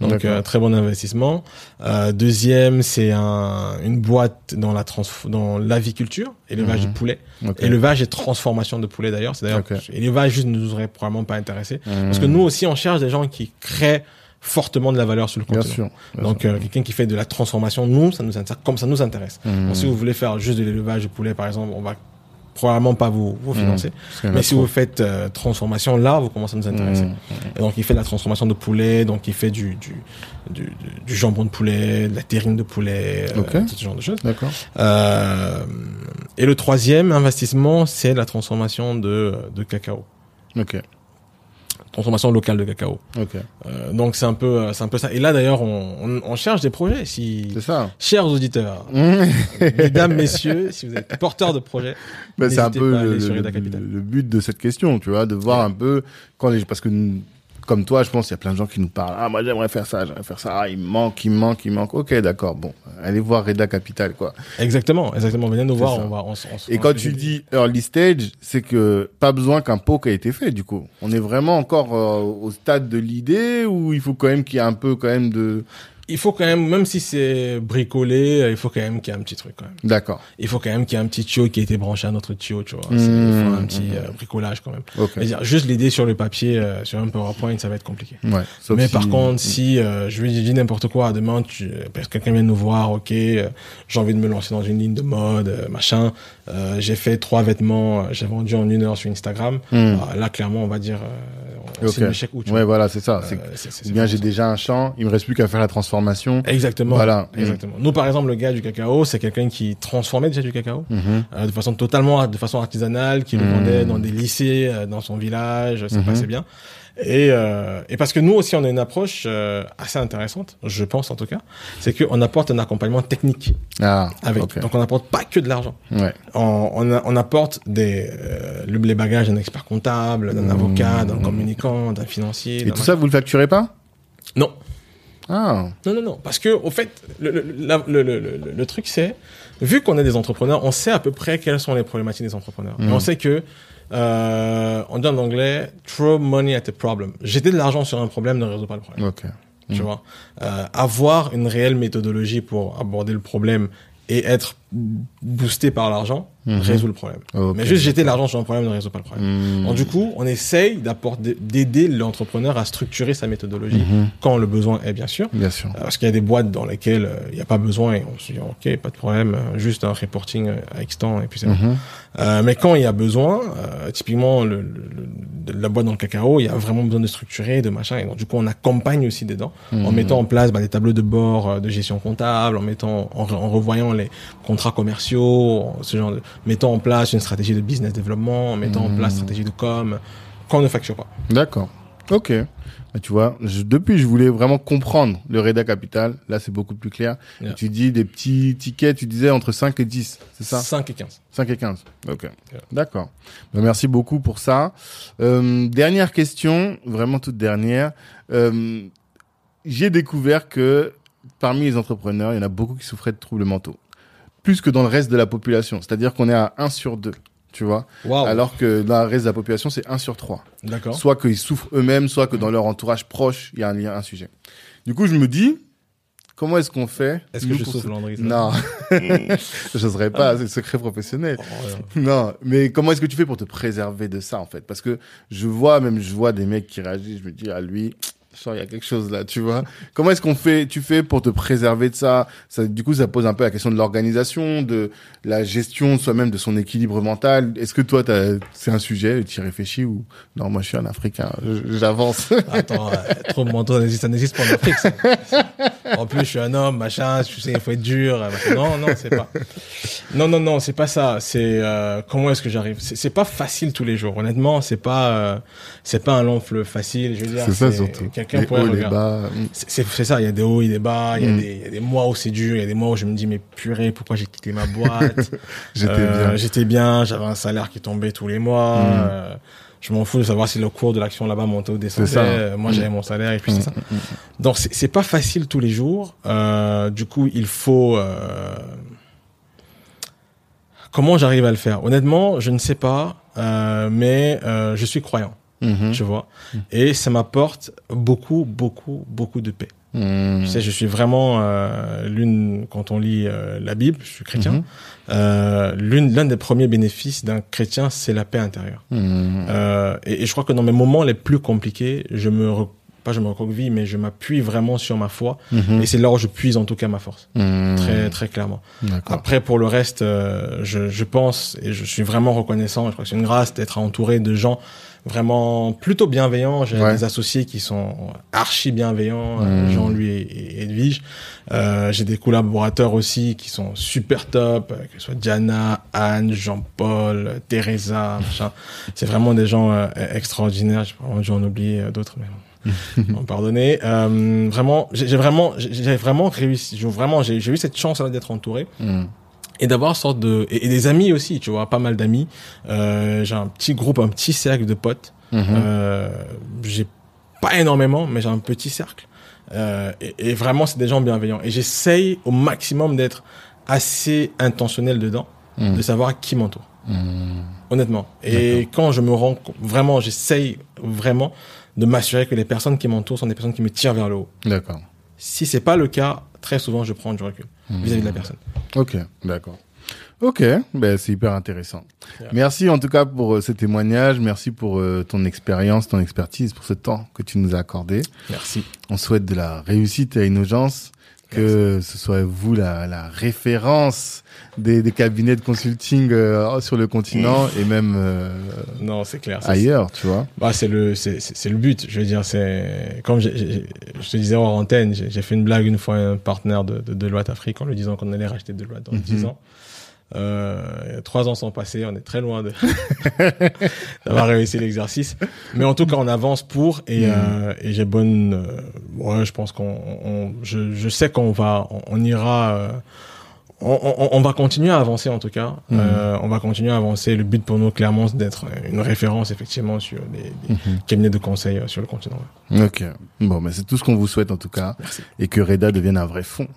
Donc euh, très bon investissement. Euh, deuxième, c'est un, une boîte dans la trans dans l'aviculture, élevage Mhm. de poulet, élevage et transformation de poulet d'ailleurs. C'est d'ailleurs Ok. élevage juste ne nous aurait probablement pas intéressé Mmh. parce que nous aussi on cherche des gens qui créent fortement de la valeur sur le Bien continent. sûr. bien Donc sûr. euh, quelqu'un qui fait de la transformation, nous ça nous intéresse, comme ça nous intéresse. Donc, si vous voulez faire juste de l'élevage de poulet par exemple, on va probablement pas vous vous financer. En a Mais si trop. vous faites euh, transformation, là, vous commencez à nous intéresser. Mmh. Et donc, il fait de la transformation de poulet, donc il fait du, du, du, jambon de poulet, de la terrine de poulet, euh, tout ce genre de choses. D'accord. Euh, et le troisième investissement, c'est la transformation de, de cacao. Ok. Transformation locale de cacao. Euh, donc, c'est un peu, euh, c'est un peu ça. Et là, d'ailleurs, on, on, on cherche des projets. Si, C'est ça. chers auditeurs, mesdames, messieurs, si vous êtes porteurs de projets, Bah, c'est un peu le, but de cette question, tu vois, de voir Ouais. un peu quand les parce que comme toi, je pense qu'il y a plein de gens qui nous parlent. Ah, moi j'aimerais faire ça, j'aimerais faire ça. Ah, il me manque, il me manque, il me manque. Ok, d'accord. Bon, allez voir Reda Capital, quoi. Exactement, exactement. Venez nous voir, ça. on va, on, on Et quand tu dis early stage, c'est que pas besoin qu'un POC ait été fait, du coup. On est vraiment encore euh, au stade de l'idée ou il faut quand même qu'il y ait un peu quand même de. Il faut quand même, même si c'est bricolé, euh, il faut quand même qu'il y ait un petit truc quand même. D'accord. Il faut quand même qu'il y ait un petit tuyau qui a été branché à notre tuyau, tu vois. C'est- Mmh, il faut un petit mmh. euh, bricolage quand même. Ok. Je veux dire, juste l'idée sur le papier, euh, sur un PowerPoint, ça va être compliqué. Ouais. Mais si- par contre, si euh, je lui dis n'importe quoi, demain, tu, quelqu'un vient nous voir, ok, j'ai envie de me lancer dans une ligne de mode, machin, euh, j'ai fait trois vêtements, euh, j'ai vendu en une heure sur Instagram, Hmm. euh, là, clairement, on va dire, euh, on- Ok. c'est un échec ou tu Ouais, voilà, c'est ça. c'est bien j'ai déjà un champ, il me reste plus qu'à faire la transformation. Exactement. Voilà. Exactement. Nous, par exemple, le gars du cacao, c'est quelqu'un qui transformait déjà du cacao euh, de façon totalement, de façon artisanale, qui le Mhm. vendait dans des lycées, euh, dans son village, ça Mhm. passait bien. Et, euh, et parce que nous aussi, on a une approche euh, assez intéressante, je pense en tout cas, c'est qu'on apporte un accompagnement technique Ah, avec. Donc, on n'apporte pas que de l'argent. Ouais. On, on, a- on apporte des, euh, le- les bagages d'un expert comptable, d'un Mhm. avocat, d'un communicant, d'un financier. Et tout ça, vous le facturez pas? Non. Ah. Non, non, non. Parce que, au fait, le, le, la- le, le, truc, c'est, vu qu'on est des entrepreneurs, on sait à peu près quelles sont les problématiques des entrepreneurs. Et Mhm. on sait que, euh, on dit en anglais, throw money at a problem. Jeter de l'argent sur un problème ne résout pas le problème. Ok. Tu Mhm. vois? Euh, avoir une réelle méthodologie pour aborder le problème et être boosté par l'argent Mhm. résout le problème. Mais juste jeter de l'argent sur un problème ne résout pas le problème. Mhm. Donc, du coup, on essaye d'aider l'entrepreneur à structurer sa méthodologie Mhm. quand le besoin est, bien sûr. Bien sûr. Euh, Parce qu'il y a des boîtes dans lesquelles euh, il n'y a pas besoin et on se dit ok pas de problème euh, juste un reporting euh, à extant et puis c'est bon. Euh, mais quand il y a besoin euh, typiquement le, le- la boîte dans le cacao il y a vraiment besoin de structurer de machin et donc du coup on accompagne aussi dedans en mettant en place bah, des tableaux de bord euh, de gestion comptable en mettant en, en revoyant les contrats commerciaux ce genre de mettant en place une stratégie de business développement en mettant en place une stratégie de com quand on ne facture pas D'accord. Ok. Bah, tu vois, je- depuis, je voulais vraiment comprendre le Reda Capital. Là, c'est beaucoup plus clair. Yeah. Tu dis des petits tickets, tu disais entre 5 et 10, c'est ça? 5 et 15 5 et 15. Ok. Yeah. D'accord. Bah, merci beaucoup pour ça. Euh, dernière question, vraiment toute dernière. Euh, J'ai découvert que parmi les entrepreneurs, il y en a beaucoup qui souffraient de troubles mentaux. Plus que dans le reste de la population. C'est-à-dire qu'on est à 1 sur 2. Tu vois Alors que dans le reste de la population, c'est 1 sur 3. d'accord Soit qu'ils souffrent eux-mêmes, soit que dans leur entourage proche, il y a un lien, un sujet. Du coup, je me dis, comment est-ce qu'on fait est-ce que je se- Landry Non, je n'oserais pas, c'est secret professionnel. Oh, ouais. Non, mais comment est-ce que tu fais pour te préserver de ça en fait? Parce que je vois même, je vois des mecs qui réagissent, je me dis à lui, sens il y a quelque chose là, tu vois. Comment est-ce qu'on fait Tu fais pour te préserver de ça, ça Du coup, ça pose un peu la question de l'organisation, de la gestion de soi-même, de son équilibre mental. Est-ce que toi, t'as- c'est un sujet Tu y réfléchis ou? Non Moi, je suis un Africain, j'avance. Attends, euh, trop de manteaux, ça n'existe- pas en Afrique. ça. En plus, je suis un homme, machin, tu sais, il faut être dur. euh, machin. Non, non, c'est pas. Non, non, non, c'est pas ça. C'est euh, comment est-ce que j'arrive? C'est c'est pas facile tous les jours. Honnêtement, c'est pas, euh, c'est pas un long fleuve facile. Je veux dire, C'est ça, surtout. Quelqu'un pourrait regarder. bas. C'est ça, il y a des hauts, il y a des bas, il y, a Mm. des- il y a des mois où c'est dur, il y a des mois où je me dis, mais purée, pourquoi j'ai quitté ma boîte J'étais Euh, bien. J'étais bien, j'avais un salaire qui tombait tous les mois. Mm. euh, je m'en fous de savoir si le cours de l'action là-bas montait ou descendait. Euh, Moi, Mm. j'avais mon salaire et puis Mm, c'est ça. mm, mm. Donc, c'est pas facile tous les jours. Euh, du coup, il faut... Comment j'arrive à le faire? Honnêtement, je ne sais pas, mais je suis croyant, Mhm. tu vois. Et ça m'apporte beaucoup, beaucoup, beaucoup de paix. Mhm. Tu sais, je suis vraiment euh, l'une quand on lit euh, la Bible, je suis chrétien. Mhm. Euh, l'une l'un des premiers bénéfices d'un chrétien, c'est la paix intérieure. Mhm. Euh, et, et je crois que dans mes moments les plus compliqués, je me re- pas je me recroqueville, mais je m'appuie vraiment sur ma foi. Mhm. Et c'est là où je puise en tout cas ma force, Mhm. très très clairement. D'accord. Après pour le reste, euh, je, je pense et je suis vraiment reconnaissant. Je crois que c'est une grâce d'être entouré de gens vraiment plutôt bienveillants. J'ai Ouais. des associés qui sont archi bienveillants, euh, Mhm. Jean-Louis et, Edwige. Euh, J'ai des collaborateurs aussi qui sont super top, euh, que ce soit Diana, Anne, Jean-Paul, Teresa, machin. C'est vraiment des gens euh, extraordinaires. J'ai vraiment dû en oublier euh, d'autres, mais bon. Euh, vraiment, j'ai vraiment, j'ai vraiment réussi. J'ai vraiment, j'ai eu cette chance d'être entouré Mhm. Et d'avoir sorte de et, et des amis aussi. Tu vois, pas mal d'amis. Euh, j'ai un petit groupe, un petit cercle de potes. Mhm. Euh, j'ai pas énormément, mais j'ai un petit cercle. Euh, et, et vraiment, c'est des gens bienveillants. Et j'essaye au maximum d'être assez intentionnel dedans, Mhm. de savoir qui m'entoure. Mhm. Honnêtement. Et quand je me rends compte- vraiment, j'essaye vraiment de m'assurer que les personnes qui m'entourent sont des personnes qui me tirent vers le haut. D'accord. Si c'est pas le cas, très souvent, je prends du recul Mhm. vis-à-vis de la personne. Ok, d'accord. Ok, ben c'est hyper intéressant. Yeah. Merci en tout cas pour euh, ce témoignage, merci pour euh, ton expérience, ton expertise, pour ce temps que tu nous as accordé. Merci. On souhaite de la réussite à Innogence, que ce soit vous la, la référence des, des cabinets de consulting euh, sur le continent et même euh, Non, c'est clair. ailleurs, tu vois. Bah, c'est le, c'est, c'est c'est le but. Je veux dire, c'est, comme j'ai- j'ai- je te disais hors antenne, j'ai fait une blague une fois à un partenaire de, de Deloitte Afrique en lui disant qu'on allait racheter Deloitte dans Mhm. 10 ans. Euh, trois ans sont passés, on est très loin de d'avoir réussi l'exercice, mais en tout cas on avance pour et, Mhm. euh, et j'ai bonne, euh, ouais, je pense qu'on, on- je, je sais qu'on va, on, on ira, euh, on, on, on va continuer à avancer en tout cas. Mhm. Euh, on va continuer à avancer. Le but pour nous clairement c'est d'être une référence effectivement sur les, les Mhm. cabinets de conseil euh, sur le continent. ouais. Ok. Bon, mais c'est tout ce qu'on vous souhaite en tout cas, Merci. et que Reda devienne un vrai fonds,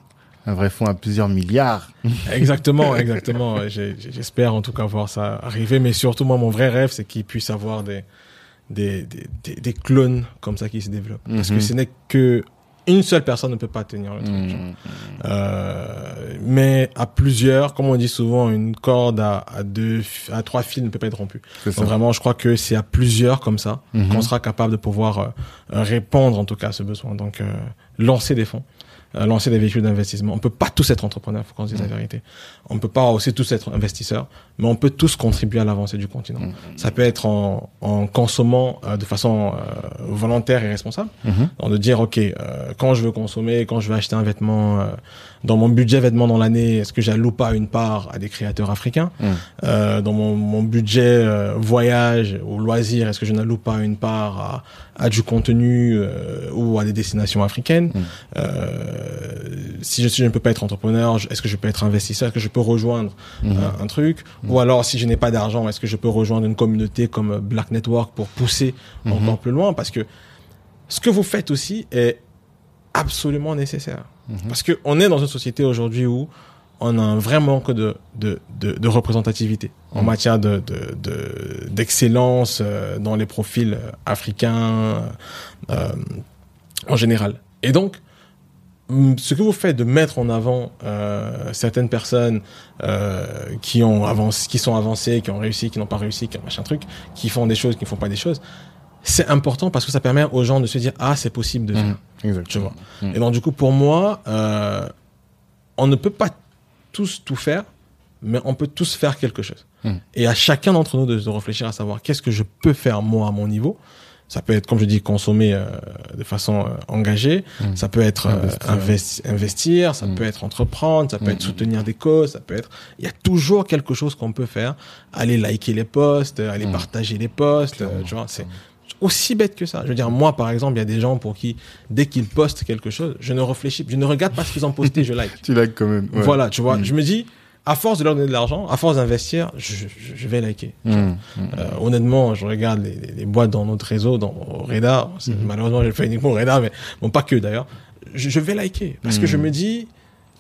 un vrai fonds à plusieurs milliards. Exactement, exactement. J'espère en tout cas voir ça arriver, mais surtout moi mon vrai rêve c'est qu'il puisse avoir des des, des, des, des clones comme ça qui se développent. Parce Mhm. que ce n'est que une seule personne ne peut pas tenir le truc. genre. Mhm. Euh, mais à plusieurs, comme on dit souvent, une corde à, à deux, à trois fils ne peut pas être rompue. Ça. Donc vraiment, je crois que c'est à plusieurs comme ça qu'on sera capable de pouvoir euh, répondre en tout cas à ce besoin. Donc euh, lancer des fonds, lancer des véhicules d'investissement. On peut pas tous être entrepreneurs, faut qu'on se dise la vérité. On peut pas aussi tous être investisseurs, mais on peut tous contribuer à l'avancée du continent. Mhm. Ça peut être en, en consommant euh, de façon euh, volontaire et responsable. Mhm. Donc, de dire ok euh, quand je veux consommer quand je veux acheter un vêtement euh, dans mon budget vêtements dans l'année est-ce que j'alloue pas une part à des créateurs africains Mhm. Euh, dans mon, mon budget euh, voyage ou loisir est-ce que je n'alloue pas une part à, à du contenu euh, ou à des destinations africaines Mhm. Euh, si je, si je ne peux pas être entrepreneur est-ce que je peux être investisseur est-ce que je peux rejoindre Mhm. un, un truc ou alors si je n'ai pas d'argent est-ce que je peux rejoindre une communauté comme Black Network pour pousser Mhm. encore plus loin? Parce que ce que vous faites aussi est absolument nécessaire. Mhm. Parce que on est dans une société aujourd'hui où on a un vrai manque de, de, de, de représentativité en Mhm. matière de, de, de- d'excellence euh, dans les profils euh, africains euh, en général. Et donc, ce que vous faites de mettre en avant euh, certaines personnes euh, qui ont avancé, qui sont avancées, qui ont réussi, qui n'ont pas réussi, qui ont machin truc, qui font des choses, qui ne font pas des choses, c'est important parce que ça permet aux gens de se dire ah c'est possible de faire. Mhm. Tu Exactement. vois. Mhm. Et donc du coup pour moi, euh, on ne peut pas tous tout faire, mais on peut tous faire quelque chose. Mhm. Et à chacun d'entre nous de, de réfléchir à savoir qu'est-ce que je peux faire moi à mon niveau. Ça peut être, comme je dis, consommer euh, de façon euh, engagée. Ça peut être euh, Investir. investi- investir. Ça peut être entreprendre. Ça peut être soutenir des causes. Ça peut être. Il y a toujours quelque chose qu'on peut faire. Aller liker les posts, aller partager les posts. tu vois, c'est aussi bête que ça. Je veux dire, moi, par exemple, il y a des gens pour qui, dès qu'ils postent quelque chose, je ne réfléchis, je ne regarde pas ce qu'ils ont posté, je like. tu likes quand même. Voilà, tu vois. Mm. Je me dis, à force de leur donner de l'argent, à force d'investir, je, je, vais liker. Mm. Euh, honnêtement, je regarde les, les, boîtes dans notre réseau, dans Reda. Malheureusement, j'ai fait uniquement Reda, mais bon, pas que d'ailleurs. Je, je, vais liker parce que je me dis,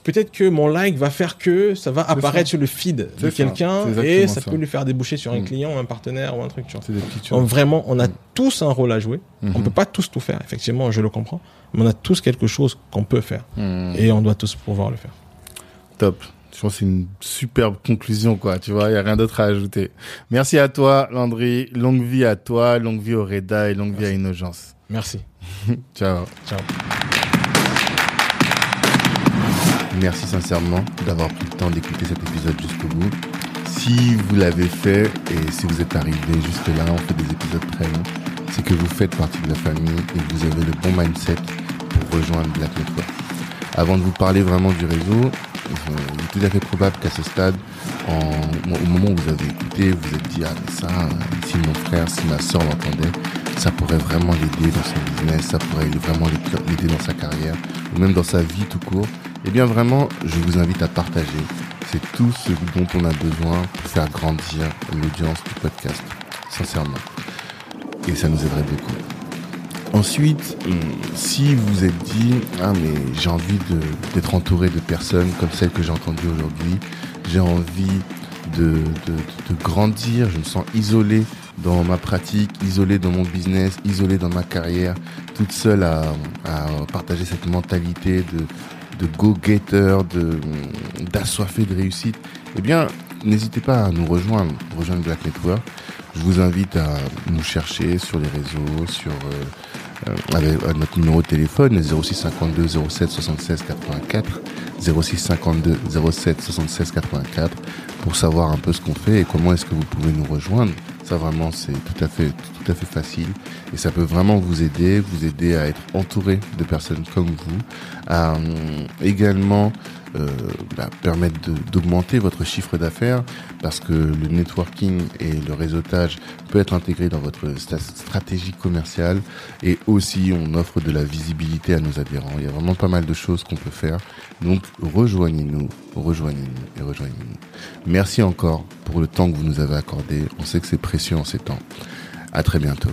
peut-être que mon like va faire que ça va apparaître sur le feed de quelqu'un et ça, peut lui faire déboucher sur un mm. client, un partenaire ou un truc. Tu vois. Donc vraiment, on a mm. tous un rôle à jouer. On mm-hmm. peut pas tous tout faire. Effectivement, je le comprends, mais on a tous quelque chose qu'on peut faire mm. et on doit tous pouvoir le faire. Top. Je pense que c'est une superbe conclusion, quoi. Tu vois, il y a rien d'autre à ajouter. Merci à toi, Landry. Longue vie à toi, longue vie au Reda et longue vie à Innogence. Merci. Ciao. Ciao. Merci sincèrement d'avoir pris le temps d'écouter cet épisode jusqu'au bout. Si vous l'avez fait et si vous êtes arrivé jusque là, on fait des épisodes très longs, c'est que vous faites partie de la famille et que vous avez le bon mindset pour rejoindre Black Network. Avant de vous parler vraiment du réseau, il est tout à fait probable qu'à ce stade, au moment où vous avez écouté, vous êtes dit, ah ça, si mon frère, si ma soeur l'entendait, ça pourrait vraiment l'aider dans son business, ça pourrait vraiment l'aider dans sa carrière, ou même dans sa vie tout court. Eh bien vraiment, je vous invite à partager. C'est tout ce dont on a besoin pour faire grandir l'audience du podcast, sincèrement. Et ça nous aiderait beaucoup. Ensuite, si vous êtes dit, ah mais j'ai envie d'être entouré de personnes comme celles que j'ai entendues aujourd'hui, j'ai envie de, de, grandir, je me sens isolé dans ma pratique, isolé dans mon business, isolé dans ma carrière, toute seule à, à partager cette mentalité de, go-getter, d'assoiffé de réussite, eh bien, n'hésitez pas à nous rejoindre, rejoindre Black Network. Je vous invite à nous chercher sur les réseaux, sur euh, notre numéro de téléphone 06 52 07 76 84 06 52 07 76 84 pour savoir un peu ce qu'on fait et comment est-ce que vous pouvez nous rejoindre. Ça vraiment c'est tout à fait tout à fait facile et ça peut vraiment vous aider, vous aider à être entouré de personnes comme vous, à euh, également euh, bah, permettre d'augmenter votre chiffre d'affaires parce que le networking et le réseautage peut être intégré dans votre stratégie commerciale et aussi on offre de la visibilité à nos adhérents. Il y a vraiment pas mal de choses qu'on peut faire. Donc rejoignez-nous, rejoignez-nous et rejoignez-nous. Merci encore pour le temps que vous nous avez accordé. On sait que c'est précieux en ces temps. À très bientôt.